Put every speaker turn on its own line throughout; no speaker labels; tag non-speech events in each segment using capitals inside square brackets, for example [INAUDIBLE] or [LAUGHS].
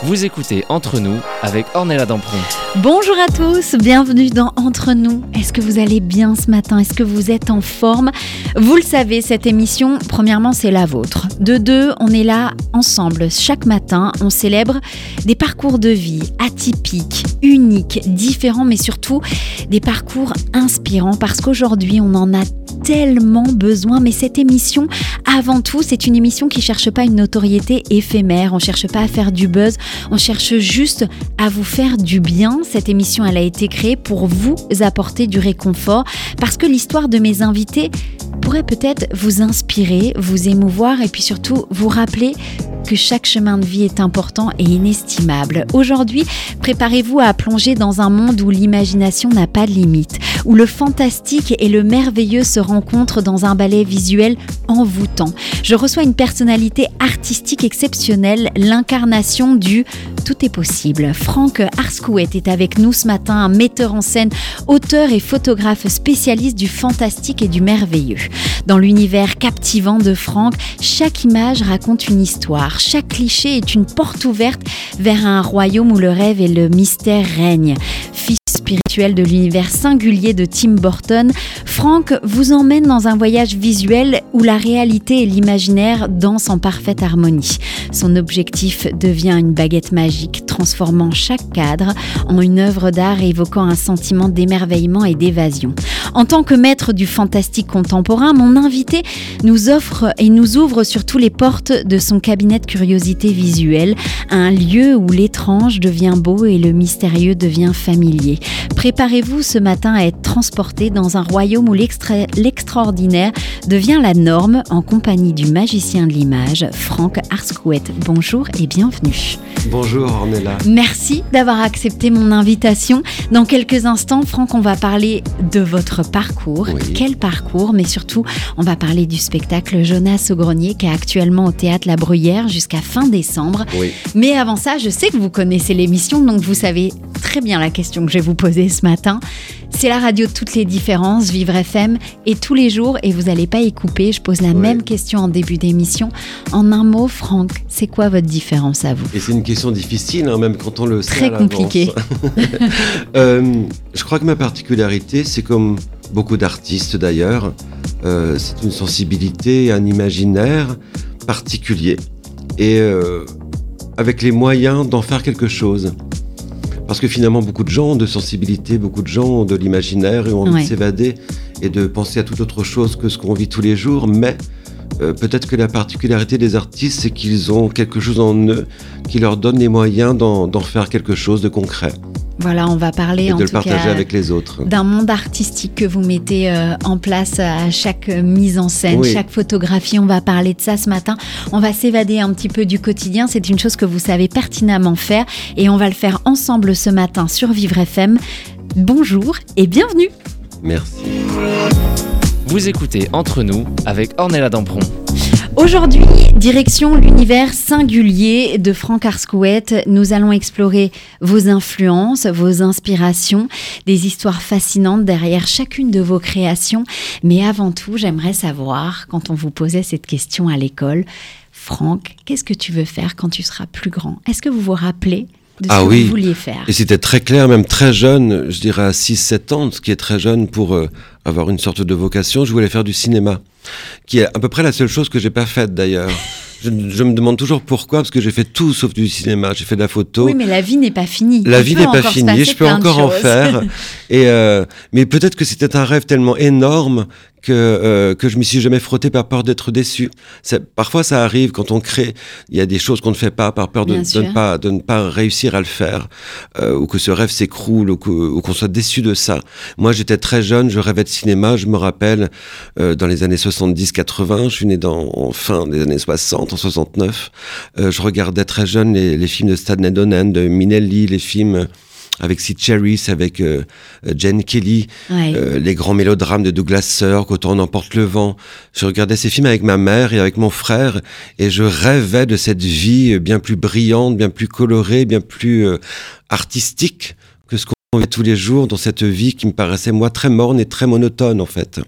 Vous écoutez Entre nous avec Ornella Dampron.
Bonjour à tous, bienvenue dans Entre nous. Est-ce que vous allez bien ce matin? Est-ce que vous êtes en forme? Vous le savez, cette émission, premièrement, c'est la vôtre. De deux, on est là ensemble chaque matin. On célèbre des parcours de vie atypiques, uniques, différents, mais surtout des parcours inspirants parce qu'aujourd'hui, on en a tellement besoin. Mais cette émission, avant tout, c'est une émission qui cherche pas une notoriété éphémère. On cherche pas à faire du buzz. On cherche juste à vous faire du bien. Cette émission, elle a été créée pour vous apporter du réconfort parce que l'histoire de mes invités pourrait peut-être vous inspirer, vous émouvoir et puis surtout vous rappeler que chaque chemin de vie est important et inestimable. Aujourd'hui, préparez-vous à plonger dans un monde où l'imagination n'a pas de limite, où le fantastique et le merveilleux se rencontrent dans un ballet visuel envoûtant. Je reçois une personnalité artistique exceptionnelle, l'incarnation du tout est possible. Franck Arskouet est avec nous ce matin, un metteur en scène, auteur et photographe spécialiste du fantastique et du merveilleux. Dans l'univers captivant de Franck, chaque image raconte une histoire, chaque cliché est une porte ouverte vers un royaume où le rêve et le mystère règnent. De l'univers singulier de Tim Burton, Franck vous emmène dans un voyage visuel où la réalité et l'imaginaire dansent en parfaite harmonie. Son objectif devient une baguette magique, transformant chaque cadre en une œuvre d'art évoquant un sentiment d'émerveillement et d'évasion. En tant que maître du fantastique contemporain, mon invité nous offre et nous ouvre surtout les portes de son cabinet de curiosité visuelle, un lieu où l'étrange devient beau et le mystérieux devient familier. Préparez-vous ce matin à être transporté dans un royaume où l'extraordinaire devient la norme en compagnie du magicien de l'image, Franck Arskouet. Bonjour et bienvenue.
Bonjour Ornella.
Merci d'avoir accepté mon invitation. Dans quelques instants, Franck, on va parler de votre parcours. Quel parcours Mais surtout, on va parler du spectacle Jonas au grenier qui est actuellement au théâtre La Bruyère jusqu'à fin décembre. Mais avant ça, je sais que vous connaissez l'émission, donc vous savez très bien la question que je vais vous poser ce matin. C'est la radio de toutes les différences, Vivre FM, et tous les jours, et vous n'allez pas y couper, je pose la même question en début d'émission. En un mot, Franck, c'est quoi votre différence à vous?
Et c'est une question difficile, hein, même quand on le
sait. Très compliqué. [LAUGHS]
euh, je crois que ma particularité, c'est comme beaucoup d'artistes d'ailleurs, euh, c'est une sensibilité, un imaginaire particulier, et euh, avec les moyens d'en faire quelque chose. Parce que finalement, beaucoup de gens ont de sensibilité, beaucoup de gens ont de l'imaginaire et ont envie de s'évader et de penser à toute autre chose que ce qu'on vit tous les jours. Mais euh, peut-être que la particularité des artistes, c'est qu'ils ont quelque chose en eux qui leur donne les moyens d'en faire quelque chose de concret.
Voilà, on va parler
et
en
de le partager avec les autres.
D'un monde artistique que vous mettez euh, en place à chaque mise en scène, chaque photographie. On va parler de ça ce matin. On va s'évader un petit peu du quotidien. C'est une chose que vous savez pertinemment faire et on va le faire ensemble ce matin sur Vivre FM. Bonjour et bienvenue.
Merci.
Vous écoutez Entre nous avec Ornella Dampron.
Aujourd'hui, direction l'univers singulier de Franck Arskouet. Nous allons explorer vos influences, vos inspirations, des histoires fascinantes derrière chacune de vos créations. Mais avant tout, j'aimerais savoir, quand on vous posait cette question à l'école, Franck, qu'est-ce que tu veux faire quand tu seras plus grand? Est-ce que vous vous rappelez de ce
ah
que
oui.
vous vouliez faire?
Et c'était très clair, même très jeune, je dirais à 6-7 ans, ce qui est très jeune pour euh, avoir une sorte de vocation. Je voulais faire du cinéma qui est à peu près la seule chose que j'ai pas faite d'ailleurs. Je, je, me demande toujours pourquoi, parce que j'ai fait tout sauf du cinéma. J'ai fait de la photo.
Oui, mais la vie n'est pas finie.
La vie n'est pas finie. Je peux encore en faire. [LAUGHS] Et euh, mais peut-être que c'était un rêve tellement énorme que euh, que je m'y suis jamais frotté par peur d'être déçu. Parfois, ça arrive quand on crée. Il y a des choses qu'on ne fait pas par peur de, de, ne pas de ne pas réussir à le faire, euh, ou que ce rêve s'écroule, ou qu'on soit déçu de ça. Moi, j'étais très jeune, je rêvais de cinéma. Je me rappelle euh, dans les années 70-80. Je suis né dans en fin des années 60, en 69. Euh, je regardais très jeune les, les films de Stanley Donen, de Minelli, les films avec Sid Cherries, avec euh, euh, Jane Kelly,
Ouais.
euh, les grands mélodrames de Douglas Sirk, Autant on emporte le vent. Je regardais ces films avec ma mère et avec mon frère et je rêvais de cette vie bien plus brillante, bien plus colorée, bien plus euh, artistique que ce qu'on vit tous les jours dans cette vie qui me paraissait moi très morne et très monotone en fait.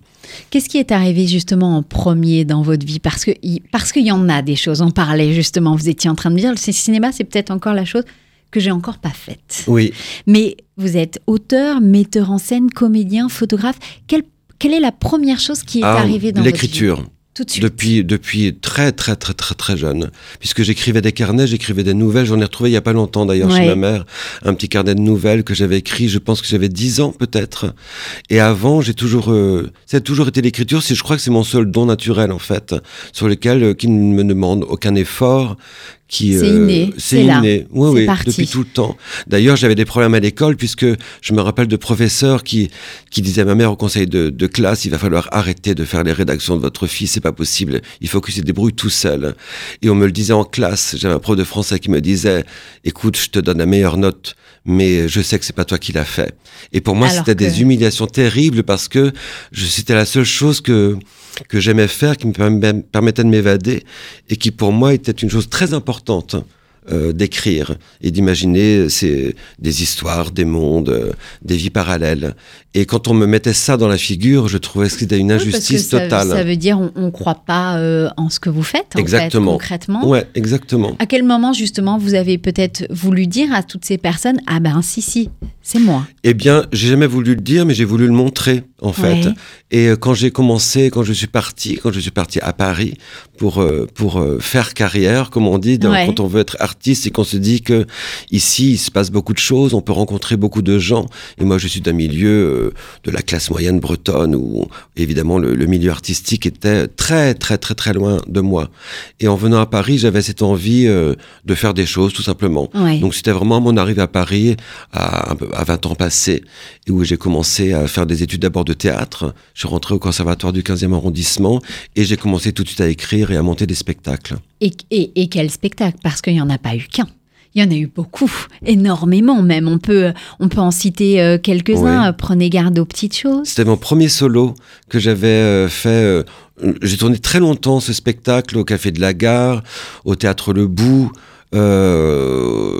Qu'est-ce qui est arrivé justement en premier dans votre vie? Parce que il- parce qu'il y en a des choses. On parlait justement, vous étiez en train de me dire, le cinéma, c'est peut-être encore la chose que j'ai encore pas faite.
Oui.
Mais vous êtes auteur, metteur en scène, comédien, photographe. Quelle, quelle est la première chose qui est
Ah,
arrivée dans votre vie?
l'écriture.
Tout de suite.
Depuis, depuis très, très, très, très, très jeune. Puisque j'écrivais des carnets, j'écrivais des nouvelles. J'en ai retrouvé il y a pas longtemps d'ailleurs
Ouais.
chez ma mère. Un petit carnet de nouvelles que j'avais écrit, je pense que j'avais 10 ans peut-être. Et avant, j'ai toujours, euh, ça a toujours été l'écriture. Je crois que c'est mon seul don naturel en fait, sur lequel, euh, qui ne me demande aucun effort. Qui,
C'est inné, c'est
inné. Oui, oui,
parti.
depuis tout le temps. D'ailleurs, j'avais des problèmes à l'école puisque je me rappelle de professeurs qui, qui disaient à ma mère au conseil de, de classe, il va falloir arrêter de faire les rédactions de votre fils, c'est pas possible. Il faut qu'il se débrouille tout seul. Et on me le disait en classe. J'avais un prof de français qui me disait, écoute, je te donne la meilleure note, mais je sais que c'est pas toi qui l'as fait. Et pour moi, c'était
que-
des humiliations terribles parce que je, c'était la seule chose que, que j'aimais faire, qui me perm- permettait de m'évader et qui pour moi était une chose très importante. Euh, d'écrire et d'imaginer des histoires, des mondes, euh, des vies parallèles. Et quand on me mettait ça dans la figure, je trouvais que c'était une injustice totale.
Ça veut dire on ne croit pas euh, en ce que vous faites, en
Exactement.
fait, concrètement.
Ouais, exactement.
À quel moment, justement, vous avez peut-être voulu dire à toutes ces personnes Ah ben, si, si, c'est moi.
Eh bien, j'ai jamais voulu le dire, mais j'ai voulu le montrer, en fait.
Ouais.
Et quand j'ai commencé, quand je suis parti, quand je suis parti à Paris pour euh, pour euh, faire carrière, comme on dit,
Ouais.
quand on veut être artiste et qu'on se dit que ici il se passe beaucoup de choses, on peut rencontrer beaucoup de gens. Et moi, je suis d'un milieu euh, de la classe moyenne bretonne où évidemment le, le milieu artistique était très très très très loin de moi. Et en venant à Paris, j'avais cette envie euh, de faire des choses, tout simplement.
Ouais.
Donc c'était vraiment mon arrivée à Paris à, à 20 ans passés, où j'ai commencé à faire des études d'abord de théâtre. Je suis rentré au conservatoire du 15e arrondissement et j'ai commencé tout de suite à écrire et à monter des spectacles.
Et, et- et quel spectacle? Parce qu'il n'y en a pas eu qu'un. Il y en a eu beaucoup, énormément même. On peut, on peut en citer euh, quelques-uns.
Oui.
Prenez garde aux petites choses.
C'était mon premier solo que j'avais euh, fait. euh, j'ai tourné très longtemps ce spectacle au Café de la Gare, au Théâtre Le Bout, euh,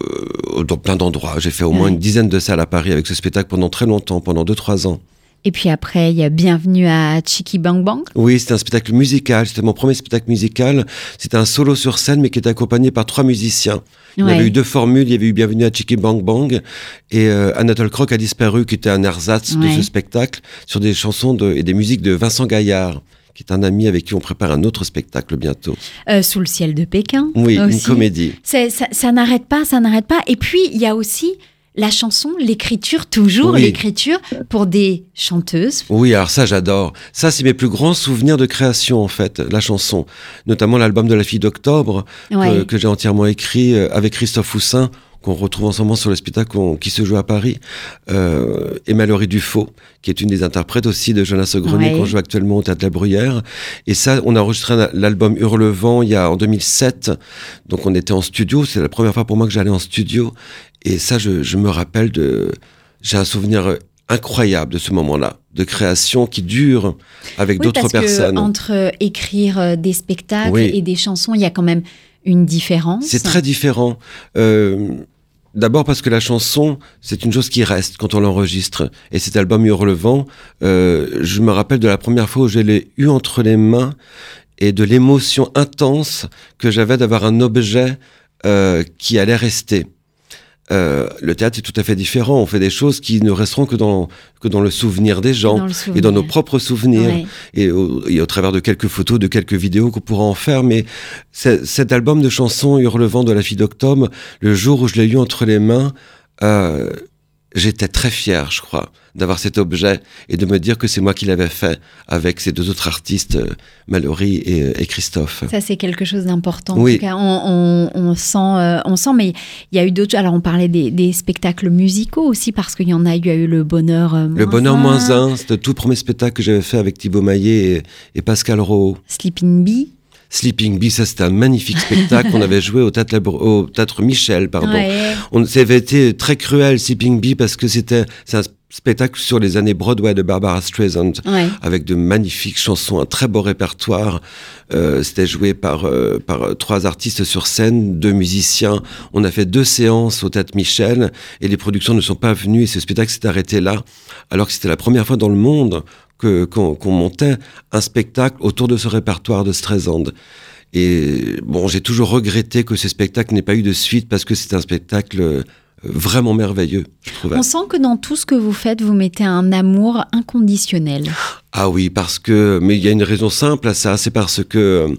dans plein d'endroits. J'ai fait au moins
Ouais.
une dizaine de salles à Paris avec ce spectacle pendant très longtemps, pendant 2-3 ans.
Et puis après, il y a Bienvenue à Chiki Bang Bang.
Oui, c'était un spectacle musical. C'était mon premier spectacle musical. C'était un solo sur scène, mais qui était accompagné par trois musiciens. Il y avait eu deux formules. Il y avait eu Bienvenue à Chicky Bang Bang et euh, Anatole Croc a disparu, qui était un ersatz de ce spectacle sur des chansons de, et des musiques de Vincent Gaillard, qui est un ami avec qui on prépare un autre spectacle bientôt.
Euh, Sous le ciel de Pékin.
Oui, une comédie.
C'est- Ça, ça n'arrête pas, ça n'arrête pas. Et puis, il y a aussi la chanson, l'écriture, toujours
Oui.
l'écriture pour des chanteuses.
Oui, alors ça j'adore. Ça c'est mes plus grands souvenirs de création en fait, la chanson. Notamment l'album de la fille d'octobre que,
Ouais.
que j'ai entièrement écrit euh, avec Christophe Houssin qu'on retrouve ensemble sur le spectacle qu'on- qui se joue à Paris, euh, et Mallory Dufaux, qui est une des interprètes aussi de Jonas Grenier
Ouais.
qu'on joue actuellement au Théâtre de la Bruyère. Et ça, on a enregistré l'album Hurlevent il y a en 2007, donc on était en studio, c'est la première fois pour moi que j'allais en studio, et ça, je, je me rappelle de... J'ai un souvenir incroyable de ce moment-là, de création qui dure avec
Oui,
d'autres personnes.
que entre euh, écrire euh, des spectacles
Oui.
et des chansons, il y a quand même une différence.
C'est très différent. Euh, D'abord parce que la chanson, c'est une chose qui reste quand on l'enregistre. Et cet album Hurlevent, euh, je me rappelle de la première fois où je l'ai eu entre les mains et de l'émotion intense que j'avais d'avoir un objet euh, qui allait rester. Euh, le théâtre est tout à fait différent. On fait des choses qui ne resteront que dans, que dans le souvenir des gens
Dans
et dans nos propres souvenirs
Ouais.
et au, et au travers de quelques photos, de quelques vidéos qu'on pourra en faire. Mais cet album de chansons Hurlevent de la fille d'octobre, le jour où je l'ai eu entre les mains, euh, j'étais très fier, je crois, d'avoir cet objet et de me dire que c'est moi qui l'avais fait avec ces deux autres artistes, euh, Mallory et, et Christophe.
Ça, c'est quelque chose d'important.
Oui.
En tout cas, on, on- on sent, euh, on sent, mais il y a eu d'autres. Alors, on parlait des, des spectacles musicaux aussi, parce qu'il y en a eu, il y a eu le bonheur. euh,
Le bonheur moins un, c'était le tout premier spectacle que j'avais fait avec Thibaut Maillet et, et Pascal Rowe.
Sleeping Bee.
Sleeping Bee, ça c'était un magnifique spectacle qu'on avait joué au théâtre, au théâtre Michel, pardon. On, ça avait été très cruel, Sleeping Bee, parce que c'était un spectacle sur les années Broadway de Barbara Streisand, avec de magnifiques chansons, un très beau répertoire. Euh, c'était joué par, euh, par trois artistes sur scène, deux musiciens. On a fait deux séances au Théâtre Michel et les productions ne sont pas venues et ce spectacle s'est arrêté là, alors que c'était la première fois dans le monde qu'on, montait un spectacle autour de ce répertoire de Streisand. Et bon, j'ai toujours regretté que ce spectacle n'ait pas eu de suite parce que c'est un spectacle vraiment merveilleux.
On sent que dans tout ce que vous faites, vous mettez un amour inconditionnel.
Ah oui, parce que, mais il y a une raison simple à ça, c'est parce que euh,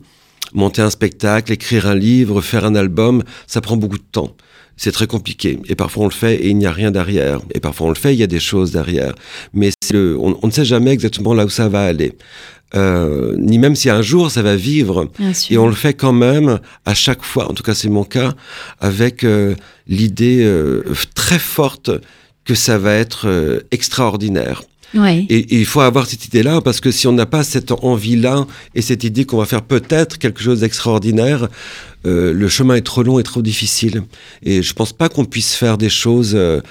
monter un spectacle, écrire un livre, faire un album, ça prend beaucoup de temps. C'est très compliqué. Et parfois on le fait et il n'y a rien derrière. Et parfois on le fait, il y a des choses derrière. Mais on, on, ne sait jamais exactement là où ça va aller. Euh, ni même si un jour ça va vivre. Et on le fait quand même à chaque fois, en tout cas c'est mon cas, avec euh, l'idée euh, très forte que ça va être extraordinaire. Et, il faut avoir cette idée-là, parce que si on n'a pas cette envie-là et cette idée qu'on va faire peut-être quelque chose d'extraordinaire, le chemin est trop long et trop difficile. Et je pense pas qu'on puisse faire des choses euh,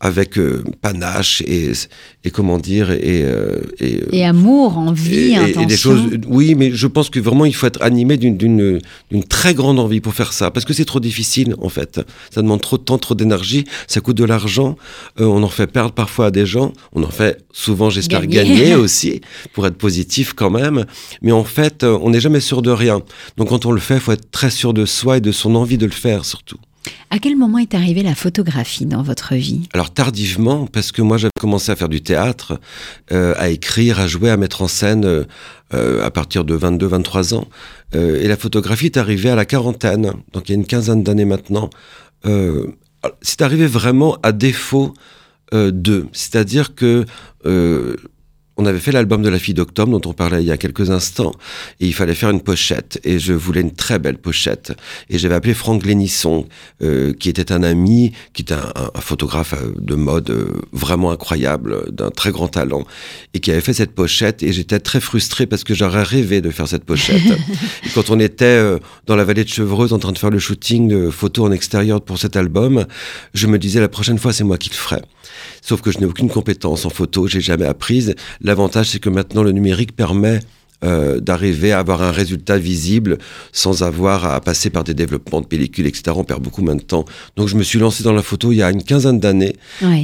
avec euh, panache et, et, comment dire et,
euh, et, amour, envie, intention. Et des choses,
oui, mais je pense que vraiment il faut être animé d'une très grande envie pour faire ça, parce que c'est trop difficile en fait. Ça demande trop de temps, trop d'énergie, ça coûte de l'argent, on en fait perdre parfois à des gens, on en fait souvent, j'espère, gagner. [LAUGHS] aussi pour être positif quand même. Mais en fait, on n'est jamais sûr de rien. Donc quand on le fait, il faut être très sûr de soi et de son envie de le faire surtout.
À quel moment est arrivée la photographie dans votre vie?
Alors tardivement, parce que moi j'avais commencé à faire du théâtre, euh, à écrire, à jouer, à mettre en scène euh, à partir de 22-23 ans. Euh, et la photographie est arrivée à la quarantaine, donc il y a une quinzaine d'années maintenant. c'est arrivé vraiment à défaut de, c'est-à-dire que on avait fait l'album de la fille d'octobre dont on parlait il y a quelques instants et il fallait faire une pochette et je voulais une très belle pochette. Et j'avais appelé Franck Lénisson euh, qui était un ami qui était un, photographe euh, de mode euh, vraiment incroyable d'un très grand talent et qui avait fait cette pochette et j'étais très frustré parce que j'aurais rêvé de faire cette pochette. [LAUGHS] Et quand on était dans la vallée de Chevreuse en train de faire le shooting de photos en extérieur pour cet album je me disais la prochaine fois c'est moi qui le ferai sauf que je n'ai aucune compétence en photo j'ai jamais apprise L'avantage, c'est que maintenant, le numérique permet euh, d'arriver à avoir un résultat visible sans avoir à passer par des développements de pellicules, etc. On perd beaucoup moins de temps. Donc je me suis lancé dans la photo il y a une quinzaine d'années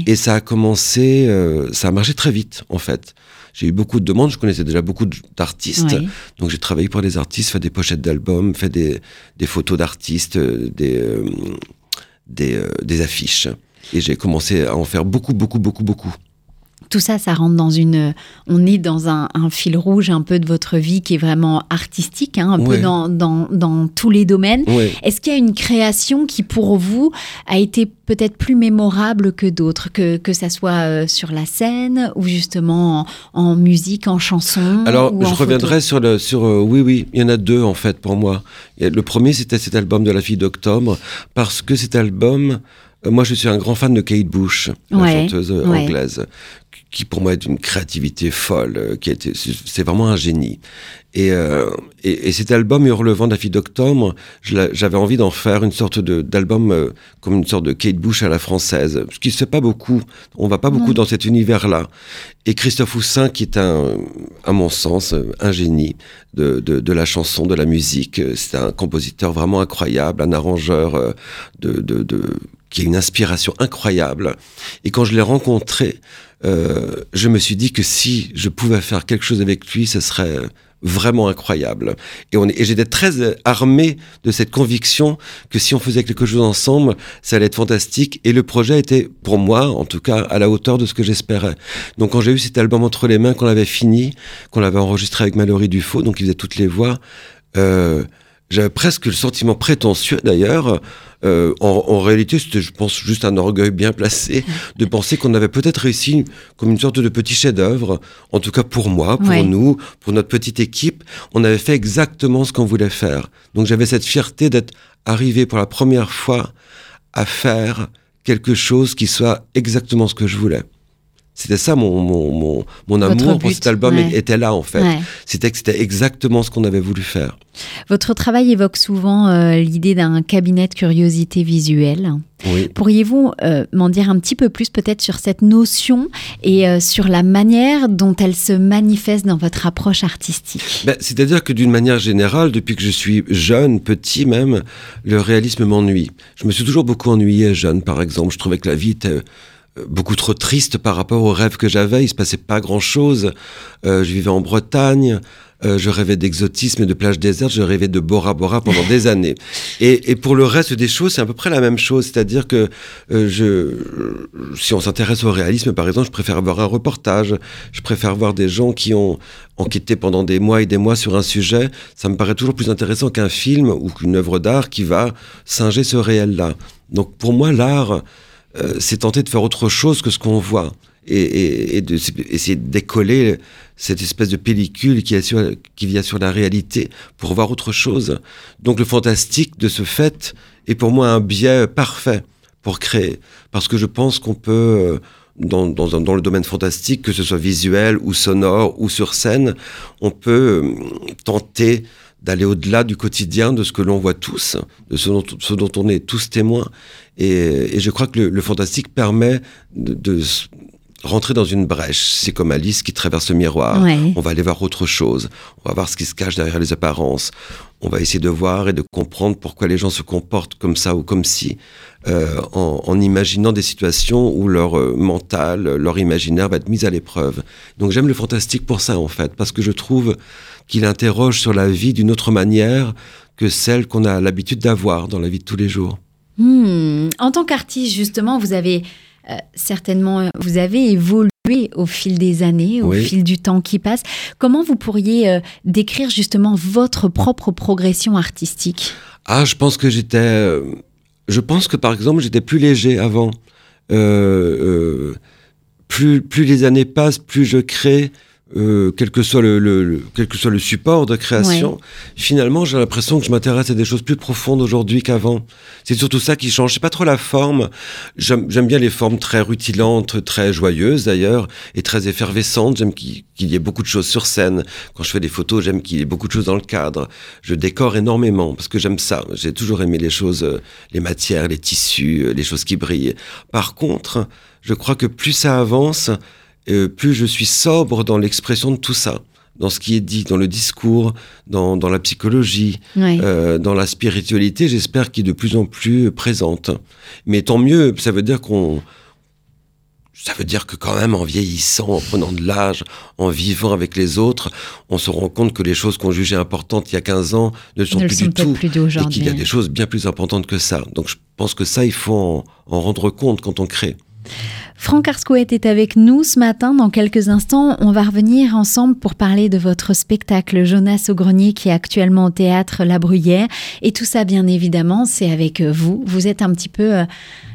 et ça a commencé, euh, ça a marché très vite en fait. J'ai eu beaucoup de demandes, je connaissais déjà beaucoup d'artistes, donc j'ai travaillé pour des artistes, fait des pochettes d'albums, fait des, photos d'artistes, euh, des, des, des affiches. Et j'ai commencé à en faire beaucoup, beaucoup, beaucoup, beaucoup
tout ça, ça rentre dans une. On est dans un, fil rouge un peu de votre vie qui est vraiment artistique, hein, un peu dans, dans, tous les domaines. Est-ce qu'il y a une création qui, pour vous, a été peut-être plus mémorable que d'autres, que, que ça soit euh, sur la scène ou justement en, musique, en chanson
Alors, je reviendrai sur le. Sur, euh, oui, oui, il y en a deux en fait pour moi. Le premier, c'était cet album de La fille d'octobre, parce que cet album. Euh, moi, je suis un grand fan de Kate Bush, la chanteuse anglaise qui pour moi est d'une créativité folle, euh, qui était, c'est vraiment un génie. Et, euh, et, et, cet album Hurlevent de la fille d'octobre, j'avais envie d'en faire une sorte d'album euh, comme une sorte de Kate Bush à la française, ce qui se fait pas beaucoup. On va pas beaucoup dans cet univers-là. Et Christophe Houssin, qui est un, à mon sens, un génie de, de, de la chanson, de la musique. C'est un compositeur vraiment incroyable, un arrangeur euh, de, de, de qui a une inspiration incroyable. Et quand je l'ai rencontré, euh, je me suis dit que si je pouvais faire quelque chose avec lui, ce serait vraiment incroyable. Et, on et j'étais très euh, armé de cette conviction que si on faisait quelque chose ensemble, ça allait être fantastique. Et le projet était, pour moi, en tout cas, à la hauteur de ce que j'espérais. Donc quand j'ai eu cet album entre les mains, qu'on l'avait fini, qu'on l'avait enregistré avec Mallory Dufaux, donc il faisait toutes les voix, euh, j'avais presque le sentiment prétentieux d'ailleurs euh, en, réalité, c'était, je pense, juste un orgueil bien placé [LAUGHS] de penser qu'on avait peut-être réussi comme une sorte de petit chef-d'œuvre. En tout cas, pour moi, pour nous, pour notre petite équipe, on avait fait exactement ce qu'on voulait faire. Donc, j'avais cette fierté d'être arrivé pour la première fois à faire quelque chose qui soit exactement ce que je voulais. C'était ça mon, mon, mon, amour pour cet album était là en fait. C'était que c'était exactement ce qu'on avait voulu faire.
Votre travail évoque souvent euh, l'idée d'un cabinet de curiosité visuelle.
Oui.
Pourriez-vous euh, m'en dire un petit peu plus peut-être sur cette notion et euh, sur la manière dont elle se manifeste dans votre approche artistique?
Ben, C'est-à-dire que d'une manière générale, depuis que je suis jeune, petit même, le réalisme m'ennuie. Je me suis toujours beaucoup ennuyé jeune, par exemple. Je trouvais que la vie était beaucoup trop triste par rapport aux rêves que j'avais. Il se passait pas grand chose. Euh, je vivais en Bretagne. Euh, je rêvais d'exotisme et de plages désertes, je rêvais de Bora Bora pendant des [LAUGHS] années. Et, et, pour le reste des choses, c'est à peu près la même chose. C'est-à-dire que euh, je, si on s'intéresse au réalisme, par exemple, je préfère voir un reportage, je préfère voir des gens qui ont enquêté pendant des mois et des mois sur un sujet. Ça me paraît toujours plus intéressant qu'un film ou qu'une œuvre d'art qui va singer ce réel-là. Donc pour moi, l'art, euh, c'est tenter de faire autre chose que ce qu'on voit et, et, décoller cette espèce de pellicule qui, qui vient sur la réalité pour voir autre chose. Donc le fantastique de ce fait est pour moi un biais parfait pour créer, parce que je pense qu'on peut, euh, dans, le domaine fantastique, que ce soit visuel ou sonore ou sur scène, on peut euh, tenter d'aller au-delà du quotidien, de ce que l'on voit tous, de ce dont, ce dont, on est tous témoins. Et, et je crois que le, le fantastique permet de, de, rentrer dans une brèche. C'est comme Alice qui traverse le miroir.
Ouais.
On va aller voir autre chose. On va voir ce qui se cache derrière les apparences. On va essayer de voir et de comprendre pourquoi les gens se comportent comme ça ou comme si, euh, en, en, imaginant des situations où leur euh, mental, leur imaginaire va être mis à l'épreuve. Donc j'aime le fantastique pour ça en fait, parce que je trouve qu'il interroge sur la vie d'une autre manière que celle qu'on a l'habitude d'avoir dans la vie de tous les jours.
Mmh. En tant qu'artiste, justement, vous avez euh, certainement, vous avez évolué au fil des années, au
oui.
fil du temps qui passe. Comment vous pourriez euh, décrire justement votre propre progression artistique?
Ah, je pense que j'étais... Euh, je pense que par exemple, j'étais plus léger avant. Plus, plus les années passent, plus je crée, euh, quel que soit le, le, le, quel que soit le support de création,
Ouais.
finalement, j'ai l'impression que je m'intéresse à des choses plus profondes aujourd'hui qu'avant. C'est surtout ça qui change. C'est pas trop la forme. J'aime j'aime bien les formes très rutilantes, très joyeuses d'ailleurs, et très effervescentes. J'aime qu'il y ait beaucoup de choses sur scène. Quand je fais des photos, j'aime qu'il y ait beaucoup de choses dans le cadre. Je décore énormément parce que j'aime ça. J'ai toujours aimé les choses, les matières, les tissus, les choses qui brillent. Par contre, je crois que plus ça avance, euh, plus je suis sobre dans l'expression de tout ça, dans ce qui est dit, dans le discours, dans, dans la psychologie,
ouais.
euh, dans la spiritualité, j'espère qu'il est de plus en plus présente. Mais tant mieux, ça veut dire qu'on... Ça veut dire que quand même, en vieillissant, en prenant de l'âge, en vivant avec les autres, on se rend compte que les choses qu'on jugeait importantes il y a 15 ans ne sont
ne
plus
sont
du tout.
plus
Et qu'il y a des choses bien plus importantes que ça. Donc je pense que ça, il faut en, en rendre compte quand on crée.
Franck Arscoët est avec nous ce matin. Dans quelques instants, on va revenir ensemble pour parler de votre spectacle Jonas au grenier qui est actuellement au théâtre La Bruyère. Et tout ça, bien évidemment, c'est avec euh, vous. Vous êtes un petit peu, euh,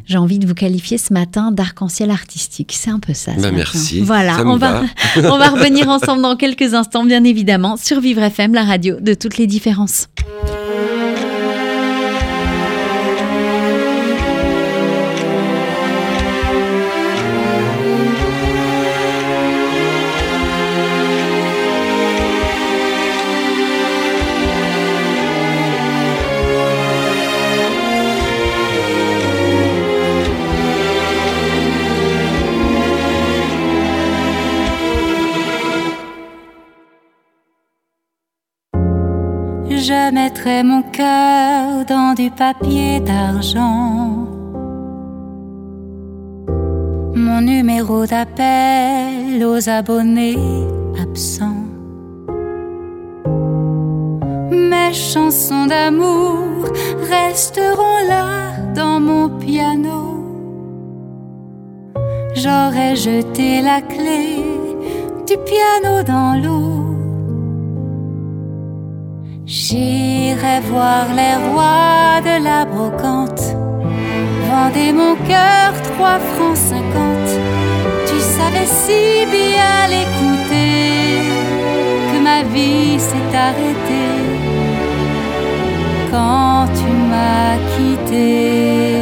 j'ai envie de vous qualifier ce matin d'arc-en-ciel artistique. C'est un peu ça.
Bah, merci.
Voilà,
Ça
on va, [LAUGHS] on va revenir ensemble dans quelques instants, bien évidemment, sur Vivre FM, la radio de toutes les différences.
Mon cœur dans du papier d'argent. Mon numéro d'appel aux abonnés absents. Mes chansons d'amour resteront là dans mon piano. J'aurais jeté la clé du piano dans l'eau. J'irai voir les rois de la brocante. Vendez mon cœur trois francs cinquante. Tu savais si bien l'écouter que ma vie s'est arrêtée quand tu m'as quitté.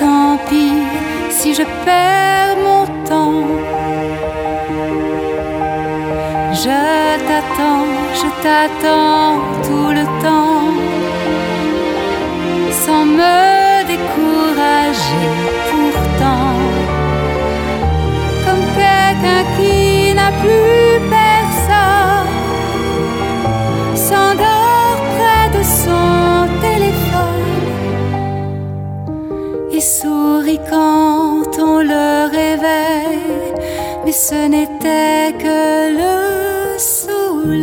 Tant pis si je perds mon temps. Je t'attends, je t'attends tout le temps. Sans me décourager pourtant. Comme quelqu'un qui n'a plus personne. Mais ce n'était que le soleil.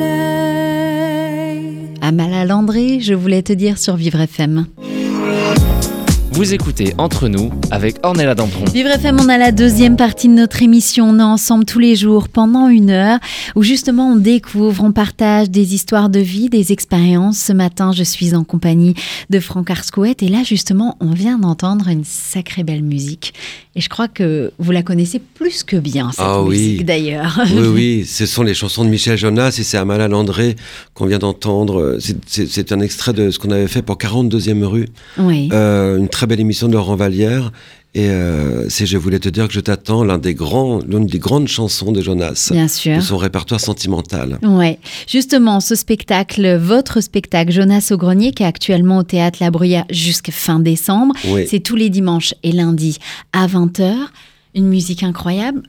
Amala Landré, je voulais te dire sur Vivre FM.
Vous écoutez Entre nous avec Ornella Dampron.
Vivre FM, on a la deuxième partie de notre émission. On est ensemble tous les jours pendant une heure où justement on découvre, on partage des histoires de vie, des expériences. Ce matin, je suis en compagnie de Franck Arscouette et là justement, on vient d'entendre une sacrée belle musique. Et je crois que vous la connaissez plus que bien, cette
Ah oui.
musique d'ailleurs.
Oui, oui, [LAUGHS] ce sont les chansons de Michel Jonas et c'est Amala Landré qu'on vient d'entendre. C'est un extrait de ce qu'on avait fait pour 42e rue,
Oui.
Euh, une très belle émission de Laurent Vallière. Et euh, c'est Je voulais te dire que je t'attends, l'un des grands, l'une des grandes chansons de Jonas,
Bien sûr.
de son répertoire sentimental.
Ouais, justement, ce spectacle, votre spectacle Jonas au grenier, qui est actuellement au théâtre La Bruyère jusqu'à fin décembre,
Oui.
c'est tous les dimanches et lundis à 20h. Une musique incroyable.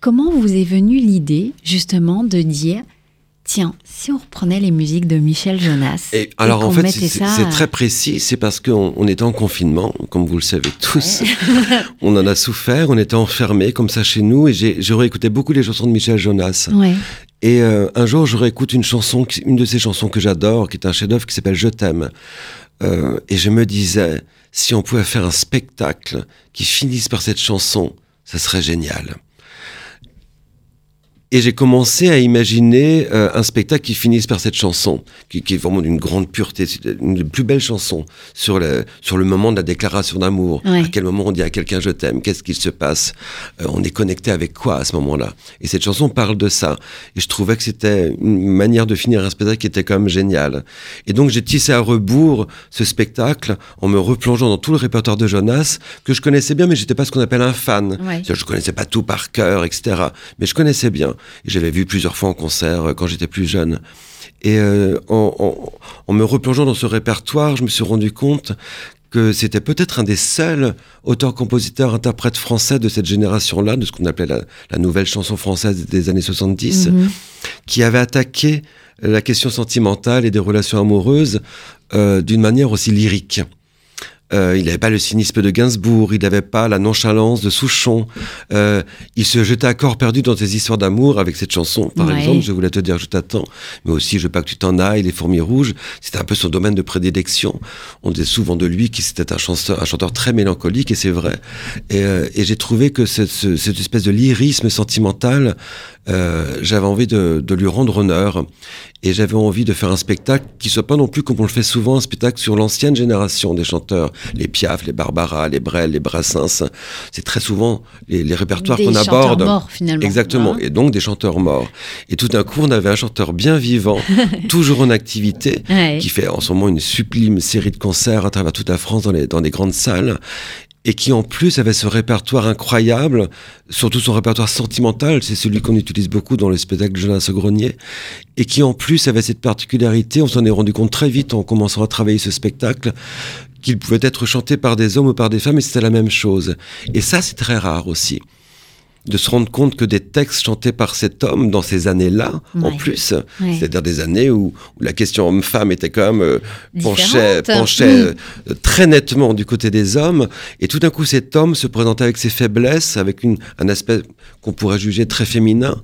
Comment vous est venue l'idée, justement, de dire tiens, si on reprenait les musiques de Michel Jonas
Et alors en fait, c'est très précis, c'est parce qu'on on était en confinement, comme vous le savez tous. [LAUGHS] on en a souffert, on était enfermés comme ça chez nous, et j'ai réécouté beaucoup les chansons de Michel Jonas.
Ouais,
Et euh, un jour, je réécoute une chanson, une de ces chansons que j'adore, qui est un chef-d'œuvre qui s'appelle Je t'aime. Euh, et je me disais, si on pouvait faire un spectacle qui finisse par cette chanson, ça serait génial. Et j'ai commencé à imaginer euh, un spectacle qui finisse par cette chanson, qui, qui est vraiment d'une grande pureté, une des plus belles chansons sur le, sur le moment de la déclaration d'amour.
Ouais.
À quel moment on dit à quelqu'un je t'aime, qu'est-ce qu'il se passe, Euh, on est connecté avec quoi à ce moment-là? Et cette chanson parle de ça. Et je trouvais que c'était une manière de finir un spectacle qui était quand même génial. Et donc j'ai tissé à rebours ce spectacle en me replongeant dans tout le répertoire de Jonas, que je connaissais bien, mais j'étais pas ce qu'on appelle un fan.
Ouais.
Je connaissais pas tout par cœur, etc. Mais je connaissais bien. J'avais vu plusieurs fois en concert euh, quand j'étais plus jeune. Et euh, en, en- en me replongeant dans ce répertoire, je me suis rendu compte que c'était peut-être un des seuls auteurs, compositeurs, interprètes français de cette génération-là, de ce qu'on appelait la, la nouvelle chanson française des années 70,
Mhm.
qui avait attaqué la question sentimentale et des relations amoureuses euh, d'une manière aussi lyrique. Euh, il n'avait pas le cynisme de Gainsbourg, il n'avait pas la nonchalance de Souchon. Euh, il se jetait à corps perdu dans ses histoires d'amour avec cette chanson, par
Ouais.
exemple, Je voulais te dire je t'attends, mais aussi Je veux pas que tu t'en ailles, Les fourmis rouges. C'était un peu son domaine de prédilection. On disait souvent de lui qu'il c'était un chanteur, un chanteur très mélancolique, et c'est vrai. Et, euh, et j'ai trouvé que ce- ce- cette espèce de lyrisme sentimental, euh, j'avais envie de, de lui rendre honneur. Et j'avais envie de faire un spectacle qui soit pas non plus comme on le fait souvent, un spectacle sur l'ancienne génération des chanteurs, les Piaf, les Barbara, les Brel, les Brassens. C'est très souvent les, les répertoires
Des
qu'on
chanteurs
aborde.
morts, finalement.
Exactement,
Hein
et donc des chanteurs morts. Et tout d'un coup, on avait un chanteur bien vivant, [LAUGHS] toujours en activité,
Ouais.
qui fait en ce moment une sublime série de concerts à travers toute la France dans, les, dans des grandes salles, et qui en plus avait ce répertoire incroyable, surtout son répertoire sentimental, c'est celui qu'on utilise beaucoup dans le spectacle Jonas Grenier, et qui en plus avait cette particularité, on s'en est rendu compte très vite en commençant à travailler ce spectacle, qu'il pouvait être chanté par des hommes ou par des femmes, et c'était la même chose. Et ça, c'est très rare aussi de se rendre compte que des textes chantés par cet homme dans ces années-là, en plus,
Ouais.
c'est-à-dire des années où, où la question homme-femme était quand même euh, penchait,
Mm.
euh, très nettement du côté des hommes, et tout d'un coup cet homme se présentait avec ses faiblesses, avec une, un aspect qu'on pourrait juger très féminin,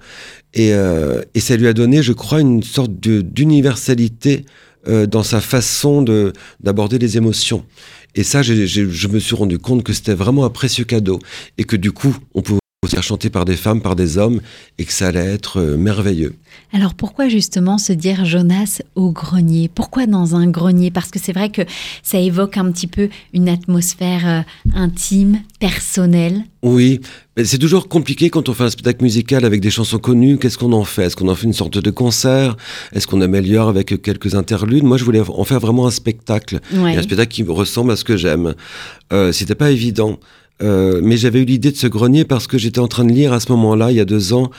et, euh, et ça lui a donné, je crois, une sorte d'universalité euh, dans sa façon de- d'aborder les émotions. Et ça, j'ai- je me suis rendu compte que c'était vraiment un précieux cadeau, et que du coup, on pouvait faire chanter par des femmes, par des hommes, et que ça allait être euh, merveilleux.
Alors pourquoi justement se dire Jonas au grenier? Pourquoi dans un grenier? Parce que c'est vrai que ça évoque un petit peu une atmosphère euh, intime, personnelle.
Oui, mais c'est toujours compliqué quand on fait un spectacle musical avec des chansons connues. Qu'est-ce qu'on en fait? Est-ce qu'on en fait une sorte de concert? Est-ce qu'on améliore avec quelques interludes? Moi, je voulais en faire vraiment un spectacle.
Ouais.
Et un spectacle qui ressemble à ce que j'aime. Euh, C'était pas évident. Euh, mais j'avais eu l'idée de ce grenier parce que j'étais en train de lire à ce moment-là, il y a deux ans,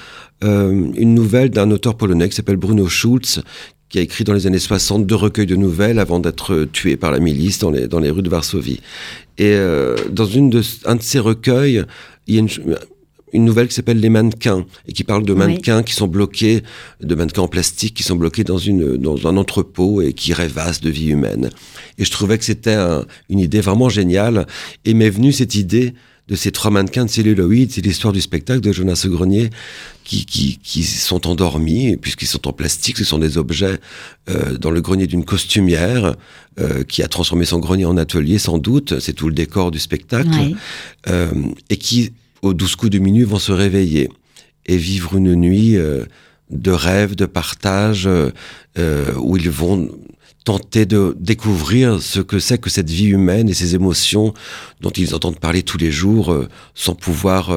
euh, une nouvelle d'un auteur polonais qui s'appelle Bruno Schulz, qui a écrit dans les années 60 deux recueils de nouvelles avant d'être tué par la milice dans les, dans les rues de Varsovie. Et euh, dans une de, un de ces recueils, il y a une, une nouvelle qui s'appelle Les mannequins et qui parle de mannequins oui. qui sont bloqués, de mannequins en plastique qui sont bloqués dans, une, dans un entrepôt et qui rêvassent de vie humaine. Et je trouvais que c'était un, une idée vraiment géniale et m'est venue cette idée de ces trois mannequins de celluloïd, c'est l'histoire du spectacle de Jonas Grenier qui, qui, qui sont endormis, puisqu'ils sont en plastique, ce sont des objets euh, dans le grenier d'une costumière euh, qui a transformé son grenier en atelier sans doute, c'est tout le décor du spectacle, euh, et qui, aux douze coups de minuit, vont se réveiller et vivre une nuit euh, de rêve, de partage, euh, euh, où ils vont tenter de découvrir ce que c'est que cette vie humaine et ces émotions dont ils entendent parler tous les jours euh, sans pouvoir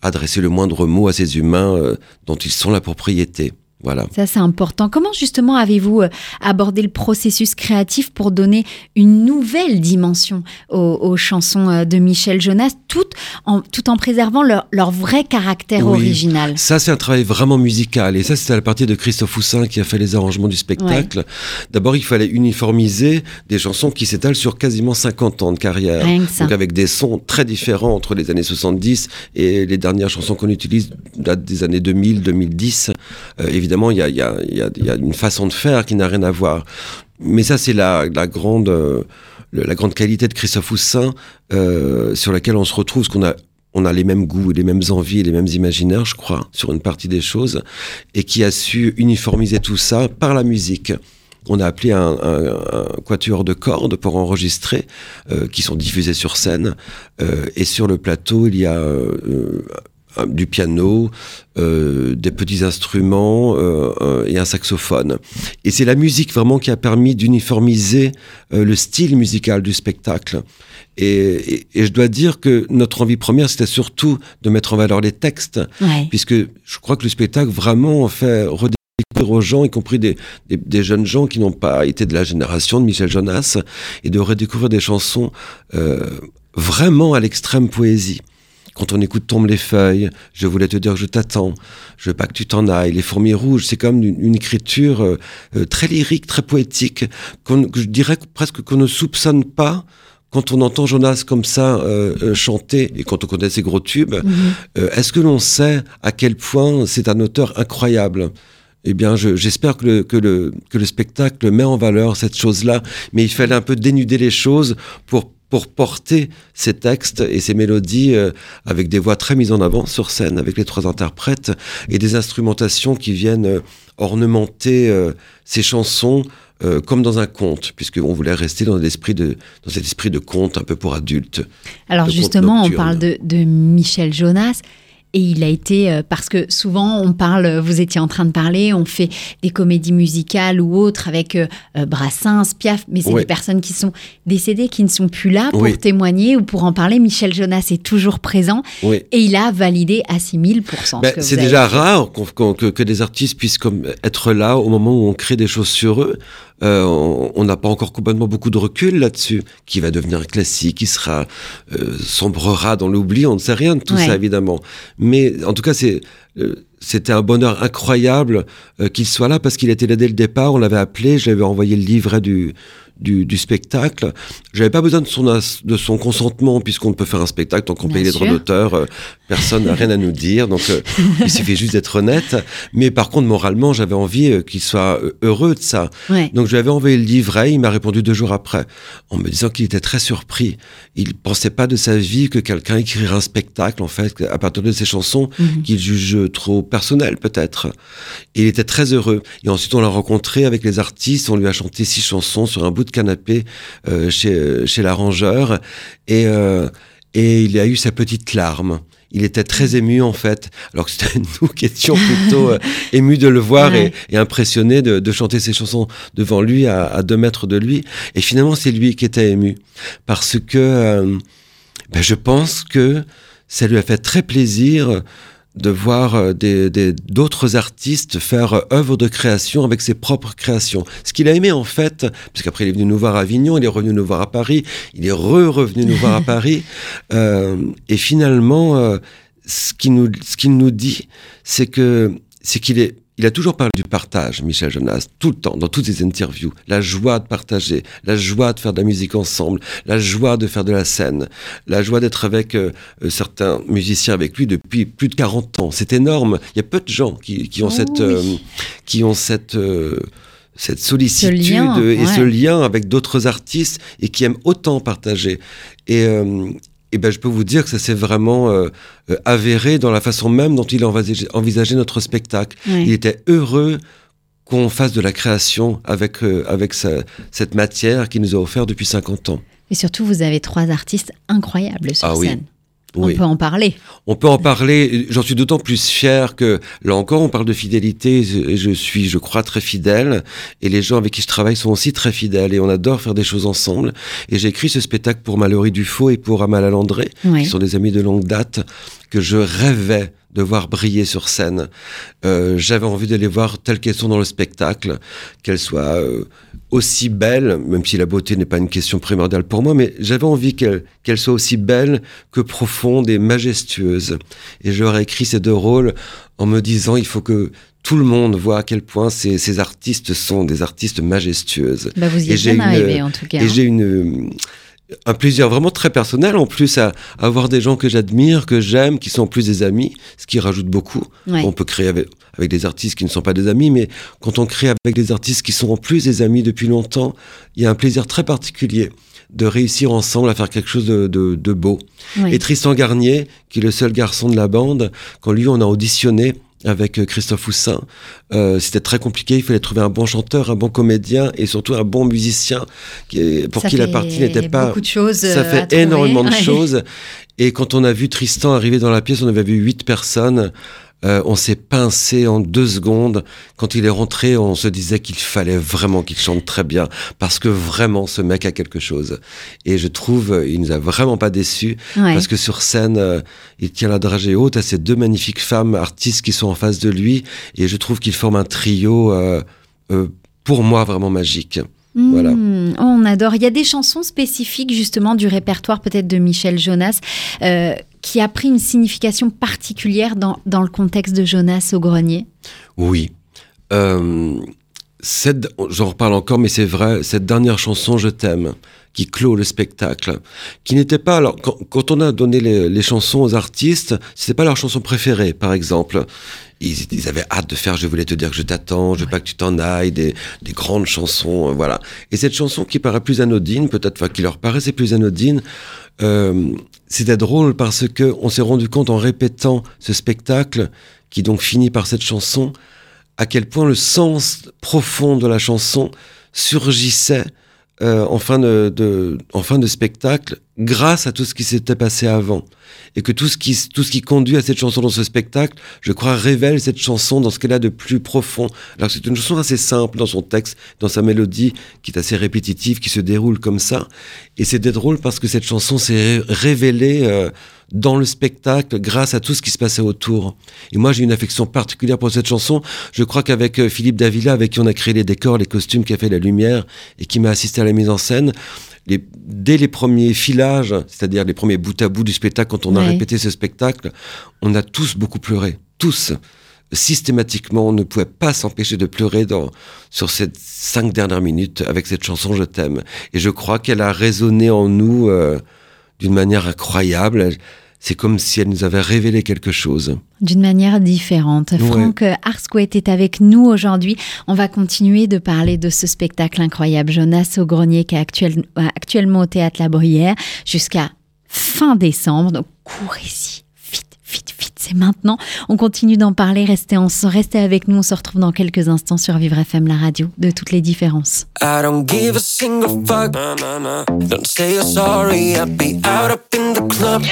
adresser le moindre mot à ces humains dont ils sont la propriété. Voilà.
Ça, c'est important. Comment justement avez-vous euh, abordé le processus créatif pour donner une nouvelle dimension aux, aux chansons euh, de Michel Jonas, tout en, tout en préservant leur, leur vrai caractère
Oui.
original?
Ça, c'est un travail vraiment musical. Et ça, c'était à la partie de Christophe Houssin qui a fait les arrangements du spectacle. D'abord, il fallait uniformiser des chansons qui s'étalent sur quasiment 50 ans de carrière.
Rien que ça.
Donc avec des sons très différents entre les années 70 et les dernières chansons qu'on utilise datent des années 2000, 2010. Euh, évidemment, a, il y, a, une façon de faire qui n'a rien à voir. Mais ça, c'est la, grande... euh, la grande qualité de Christophe Houssin, euh, sur laquelle on se retrouve, parce qu'on a on a les mêmes goûts, les mêmes envies, les mêmes imaginaires, je crois, sur une partie des choses, et qui a su uniformiser tout ça par la musique. On a appelé un, un, quatuor de cordes pour enregistrer, euh, qui sont diffusés sur scène, et sur le plateau, il y a euh, du piano, euh, des petits instruments euh, euh, et un saxophone. Et c'est la musique vraiment qui a permis d'uniformiser euh, le style musical du spectacle. Et, et- et je dois dire que notre envie première, c'était surtout de mettre en valeur les textes,
Ouais.
puisque je crois que le spectacle vraiment fait redécouvrir aux gens, y compris des, des- des jeunes gens qui n'ont pas été de la génération de Michel Jonas, et de redécouvrir des chansons euh, vraiment à l'extrême poésie. Quand on écoute Tombe les feuilles, je voulais te dire que je t'attends, je veux pas que tu t'en ailles, les fourmis rouges, c'est comme une, une écriture euh, euh, très lyrique, très poétique, qu'on- que je dirais presque qu'on ne soupçonne pas quand on entend Jonas comme ça euh, euh, chanter et quand on connaît ses gros tubes.
Mhm.
Euh, Est-ce que l'on sait à quel point c'est un auteur incroyable? Eh bien, je- j'espère que le, que, le, que le spectacle met en valeur cette chose-là, mais il fallait un peu dénuder les choses pour, pour porter ces textes et ces mélodies euh, avec des voix très mises en avant sur scène, avec les trois interprètes, et des instrumentations qui viennent euh, ornementer euh, ces chansons euh, comme dans un conte, puisqu'on voulait rester dans, l'esprit de, dans cet esprit de conte un peu pour adultes.
Alors justement, on parle de, de Michel Jonas. Et il a été, euh, parce que souvent on parle, vous étiez en train de parler, on fait des comédies musicales ou autres avec euh, euh, Brassens, Piaf, mais c'est des personnes qui sont décédées, qui ne sont plus là pour
Oui.
témoigner ou pour en parler. Michel Jonas est toujours présent
Oui.
et il a validé à 6000%. ce
Ben, c'est déjà rare que, que des artistes puissent comme être là au moment où on crée des choses sur eux. Euh, on n'a pas encore complètement beaucoup de recul là-dessus. Qui va devenir un classique, qui sera euh, sombrera dans l'oubli, on ne sait rien de tout
Ouais.
ça évidemment. Mais en tout cas, c'est euh, c'était un bonheur incroyable euh, qu'il soit là parce qu'il était là dès le départ. On l'avait appelé, je lui avais envoyé le livret du du, du spectacle. J'avais pas besoin de son as- de son consentement puisqu'on ne peut faire un spectacle tant qu'on paye les droits d'auteur. euh, personne n'a rien à nous dire, donc euh, il suffit juste d'être honnête. Mais par contre, moralement, j'avais envie euh, qu'il soit heureux de ça.
Ouais.
Donc je lui avais envoyé le livret, il m'a répondu deux jours après, en me disant qu'il était très surpris. Il pensait pas de sa vie que quelqu'un écrirait un spectacle, en fait, à partir de ses chansons
Mhm.
qu'il juge trop personnelles, peut-être. Il était très heureux. Et ensuite, on l'a rencontré avec les artistes, on lui a chanté six chansons sur un bout de canapé euh, chez, chez l'arrangeur. Et, euh, et il a eu sa petite larme. il était très ému en fait, alors que c'était [LAUGHS] nous qui étions plutôt euh, [LAUGHS] émus de le voir et, impressionnés de, chanter ses chansons devant lui, à, deux mètres de lui. Et finalement, c'est lui qui était ému, parce que euh, ben, je pense que ça lui a fait très plaisir de voir euh, d'autres artistes faire euh, œuvre de création avec ses propres créations. Ce qu'il a aimé en fait, puisqu'après il est venu nous voir à Avignon, il est revenu nous voir à Paris, il est re-revenu nous voir à [LAUGHS] Paris, euh, et finalement, ce qu'il nous, ce qu'il nous dit, c'est que c'est qu'il est il a toujours parlé du partage, Michel Jonas, tout le temps, dans toutes ses interviews. La joie de partager, la joie de faire de la musique ensemble, la joie de faire de la scène, la joie d'être avec euh, euh, certains musiciens avec lui depuis plus de 40 ans. C'est énorme. Il y a peu de gens qui, ont, oh cette, euh, qui ont cette, cette sollicitude et ce lien avec d'autres artistes et qui aiment autant partager. Et, et ben, je peux vous dire que ça s'est vraiment euh, euh, avéré dans la façon même dont il envisageait, notre spectacle. Il était heureux qu'on fasse de la création avec, euh, avec cette matière qu'il nous a offert depuis 50 ans.
Et surtout, vous avez trois artistes incroyables sur
ah,
scène. On peut en parler.
On peut en parler. J'en suis d'autant plus fier que, là encore, on parle de fidélité. Je suis, je crois, très fidèle. Et les gens avec qui je travaille sont aussi très fidèles. Et on adore faire des choses ensemble. Et j'ai écrit ce spectacle pour Mallory Dufaux et pour Amala Landré, qui sont des amis de longue date, que je rêvais de voir briller sur scène. Euh, j'avais envie de les voir telles qu'elles sont dans le spectacle, qu'elles soient euh, aussi belles, même si la beauté n'est pas une question primordiale pour moi, mais j'avais envie qu'elles soient aussi belles que profondes et majestueuses. Et j'aurais écrit ces deux rôles en me disant il faut que tout le monde voit à quel point ces, ces artistes sont des artistes majestueuses.
Bah vous y êtes bien arrivé en tout cas.
Et j'ai hein. une un plaisir vraiment très personnel, en plus à, avoir des gens que j'admire, que j'aime, qui sont en plus des amis, ce qui rajoute beaucoup. On peut créer avec, des artistes qui ne sont pas des amis, mais quand on crée avec des artistes qui sont en plus des amis depuis longtemps, il y a un plaisir très particulier de réussir ensemble à faire quelque chose de, beau. Et Tristan Garnier, qui est le seul garçon de la bande, quand lui on a auditionné, avec euh, Christophe Houssin. Euh, c'était très compliqué, il fallait trouver un bon chanteur, un bon comédien et surtout un bon musicien qui, pour qui la partie n'était pas...
Beaucoup de choses
ça
euh,
fait énormément de choses. Et quand on a vu Tristan arriver dans la pièce, on avait vu huit personnes. Euh, on s'est pincé en deux secondes. Quand il est rentré, on se disait qu'il fallait vraiment qu'il chante très bien parce que vraiment ce mec a quelque chose. Et je trouve, euh, il nous a vraiment pas déçus parce que sur scène, euh, il tient la dragée haute à ces deux magnifiques femmes artistes qui sont en face de lui. Et je trouve qu'il forme un trio, pour moi, vraiment magique. Voilà.
Hmm, on adore. Il y a des chansons spécifiques justement du répertoire peut-être de Michel Jonas qui a pris une signification particulière dans, dans le contexte de Jonas au grenier
Oui. Euh, j'en reparle encore, mais c'est vrai, cette dernière chanson, Je t'aime, qui clôt le spectacle, qui n'était pas. Alors, quand, on a donné les, chansons aux artistes, c'était pas leur chanson préférée, par exemple. Ils, avaient hâte de faire Je voulais te dire que je t'attends, je veux pas que tu t'en ailles, des, des, grandes chansons, euh, voilà. Et cette chanson qui paraît plus anodine, peut-être, enfin, qui leur paraissait plus anodine, euh, c'était drôle parce que on s'est rendu compte en répétant ce spectacle, qui donc finit par cette chanson, à quel point le sens profond de la chanson surgissait euh, en, fin de, en fin de spectacle grâce à tout ce qui s'était passé avant. Et que tout ce, qui, tout ce qui conduit à cette chanson dans ce spectacle, je crois, révèle cette chanson dans ce qu'elle a de plus profond. Alors c'est une chanson assez simple dans son texte, dans sa mélodie, qui est assez répétitive, qui se déroule comme ça. Et c'était drôle parce que cette chanson s'est révélée euh, dans le spectacle grâce à tout ce qui se passait autour. Et moi, j'ai une affection particulière pour cette chanson. Je crois qu'avec euh, Philippe Davila, avec qui on a créé les décors, les costumes, qui a fait la lumière et qui m'a assisté à la mise en scène, les, dès les premiers filages, c'est-à-dire les premiers bout à bout du spectacle, quand on a répété ce spectacle, on a tous beaucoup pleuré. Tous systématiquement, on ne pouvait pas s'empêcher de pleurer dans, sur ces cinq dernières minutes avec cette chanson Je t'aime. Et je crois qu'elle a résonné en nous euh, d'une manière incroyable. C'est comme si elle nous avait révélé quelque chose.
D'une manière différente. Franck Arsquet est avec nous aujourd'hui. On va continuer de parler de ce spectacle incroyable, Jonas au grenier, qui est actuellement au théâtre La Bruyère jusqu'à fin décembre. Donc courez ici, vite, vite, vite, c'est maintenant. On continue d'en parler. Restez, en, restez avec nous. On se retrouve dans quelques instants sur Vivre FM, la radio de toutes les différences. I don't give a single fuck. Don't say you're sorry. I'll be out up in the club.